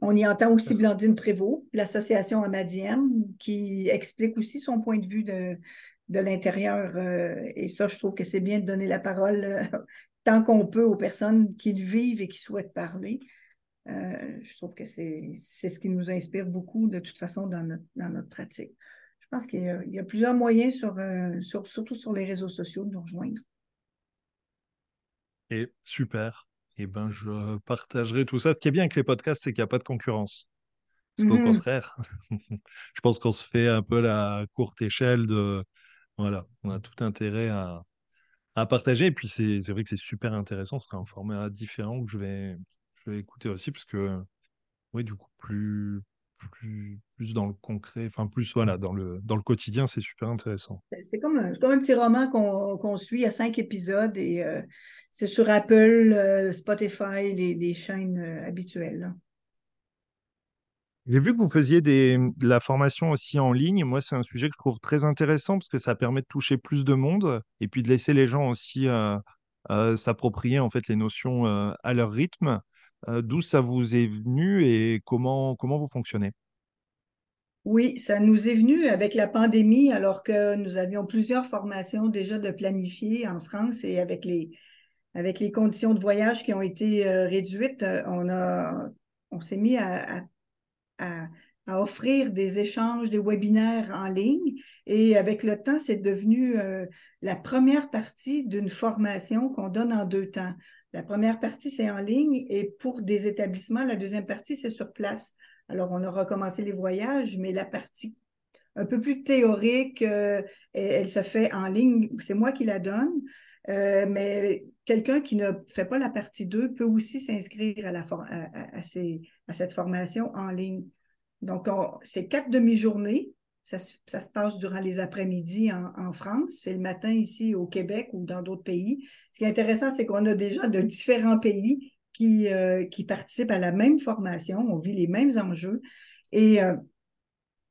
On y entend aussi Blandine Prévost, l'association Amadiem, qui explique aussi son point de vue de, de l'intérieur. Euh, et ça, je trouve que c'est bien de donner la parole euh, tant qu'on peut aux personnes qui le vivent et qui souhaitent parler. Euh, je trouve que c'est ce qui nous inspire beaucoup de toute façon dans notre, dans notre pratique. Je pense qu'il y, y, a plusieurs moyens, sur, sur, surtout sur les réseaux sociaux, de nous rejoindre. Et super eh ben, je partagerai tout ça. Ce qui est bien avec les podcasts, c'est qu'il n'y a pas de concurrence. Parce qu'au mmh contraire, je pense qu'on se fait un peu la courte échelle de. Voilà, on a tout intérêt à, à partager. Et puis, c'est vrai que c'est super intéressant. Ce sera un format différent que je vais, je vais écouter aussi, parce que, oui, du coup, plus, plus, plus dans le concret, enfin, plus voilà, dans le, dans le quotidien, c'est super intéressant. C'est comme, un, comme un petit roman qu'on qu suit à cinq épisodes et euh, c'est sur Apple, euh, Spotify, les, les chaînes euh, habituelles. J'ai vu que vous faisiez des, de la formation aussi en ligne. Moi, c'est un sujet que je trouve très intéressant parce que ça permet de toucher plus de monde et puis de laisser les gens aussi s'approprier en fait les notions à leur rythme. Euh, d'où ça vous est venu et comment, comment vous fonctionnez? Oui, ça nous est venu avec la pandémie, alors que nous avions plusieurs formations déjà de planifier en France et avec les, avec les conditions de voyage qui ont été euh, réduites, euh, on a, on s'est mis à, à, à, offrir des échanges, des webinaires en ligne. Et avec le temps, c'est devenu la première partie d'une formation qu'on donne en deux temps. La première partie, c'est en ligne et pour des établissements, la deuxième partie, c'est sur place. Alors, on a recommencé les voyages, mais la partie un peu plus théorique, euh, elle, se fait en ligne. C'est moi qui la donne. Euh, mais quelqu'un qui ne fait pas la partie 2 peut aussi s'inscrire à, à, cette formation en ligne. Donc, c'est quatre demi-journées. Ça, se passe durant les après-midi en, France. C'est le matin ici au Québec ou dans d'autres pays. Ce qui est intéressant, c'est qu'on a des gens de différents pays qui, euh, qui participent à la même formation, on vit les mêmes enjeux. Et euh,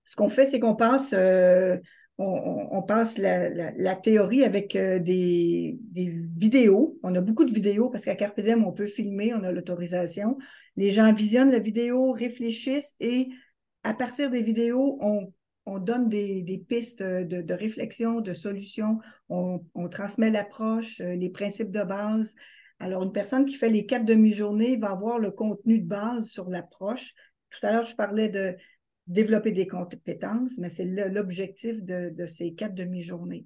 ce qu'on fait, c'est qu'on passe, euh, on, passe la, la, théorie avec des, des, vidéos. On a beaucoup de vidéos parce qu'à Carpe Diem, on peut filmer, on a l'autorisation. Les gens visionnent la vidéo, réfléchissent et à partir des vidéos, on, on donne des, pistes de, de, réflexion, de solutions, on, transmet l'approche, euh, les principes de base, alors, une personne qui fait les quatre demi-journées va avoir le contenu de base sur l'approche. Tout à l'heure, je parlais de développer des compétences, mais c'est l'objectif de, de, ces quatre demi-journées.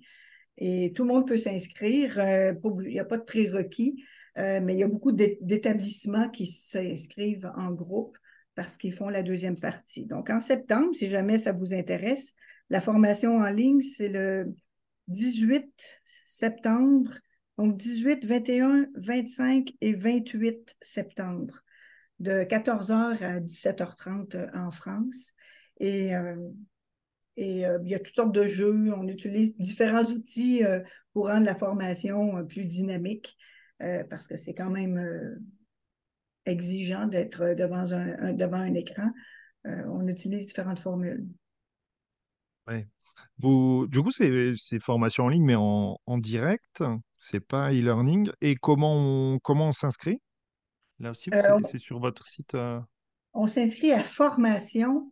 Et tout le monde peut s'inscrire. Euh, il n'y a pas de prérequis, euh, mais il y a beaucoup d'établissements qui s'inscrivent en groupe parce qu'ils font la deuxième partie. Donc, en septembre, si jamais ça vous intéresse, la formation en ligne, c'est le 18 septembre donc, 18, 21, 25 et 28 septembre, de 14h à 17h30 euh, en France. Et, euh, euh, il y a toutes sortes de jeux. On utilise différents outils pour rendre la formation plus dynamique, parce que c'est quand même exigeant d'être devant un, un, devant un écran. on utilise différentes formules. Oui. Vous, du coup, c'est formations en ligne, mais en, en direct, c'est pas e-learning. Et comment on, comment on s'inscrit? Là aussi, euh, c'est sur votre site. Euh... On s'inscrit à formation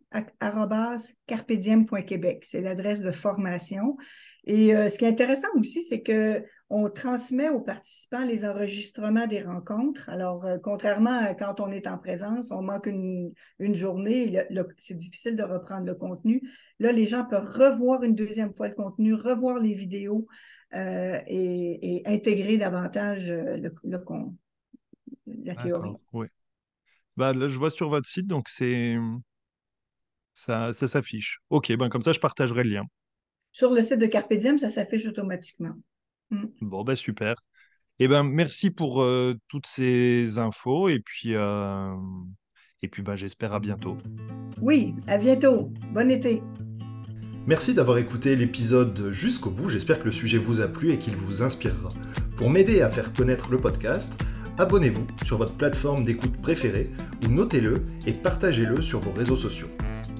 carpediem.québec. C'est l'adresse de formation. Et euh, ce qui est intéressant aussi, c'est que on transmet aux participants les enregistrements des rencontres. Alors, euh, contrairement à quand on est en présence, on manque une, une journée, c'est difficile de reprendre le contenu. Là, les gens peuvent revoir une deuxième fois le contenu, revoir les vidéos euh, et, et, intégrer davantage euh, le, la théorie. Oui. Bah, là, je vois sur votre site, donc c'est ça, ça s'affiche. OK, ben comme ça, je partagerai le lien. Sur le site de Carpe Diem, ça s'affiche automatiquement. Mm. Bon, ben super. Eh ben, merci pour euh, toutes ces infos et puis, euh, et puis ben, j'espère à bientôt. Oui, à bientôt. Bon été. Merci d'avoir écouté l'épisode jusqu'au bout. J'espère que le sujet vous a plu et qu'il vous inspirera. Pour m'aider à faire connaître le podcast, abonnez-vous sur votre plateforme d'écoute préférée ou notez-le et partagez-le sur vos réseaux sociaux.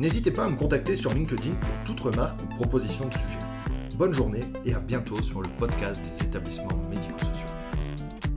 N'hésitez pas à me contacter sur LinkedIn pour toute remarque ou proposition de sujet. Bonne journée et à bientôt sur le podcast des établissements médico-sociaux.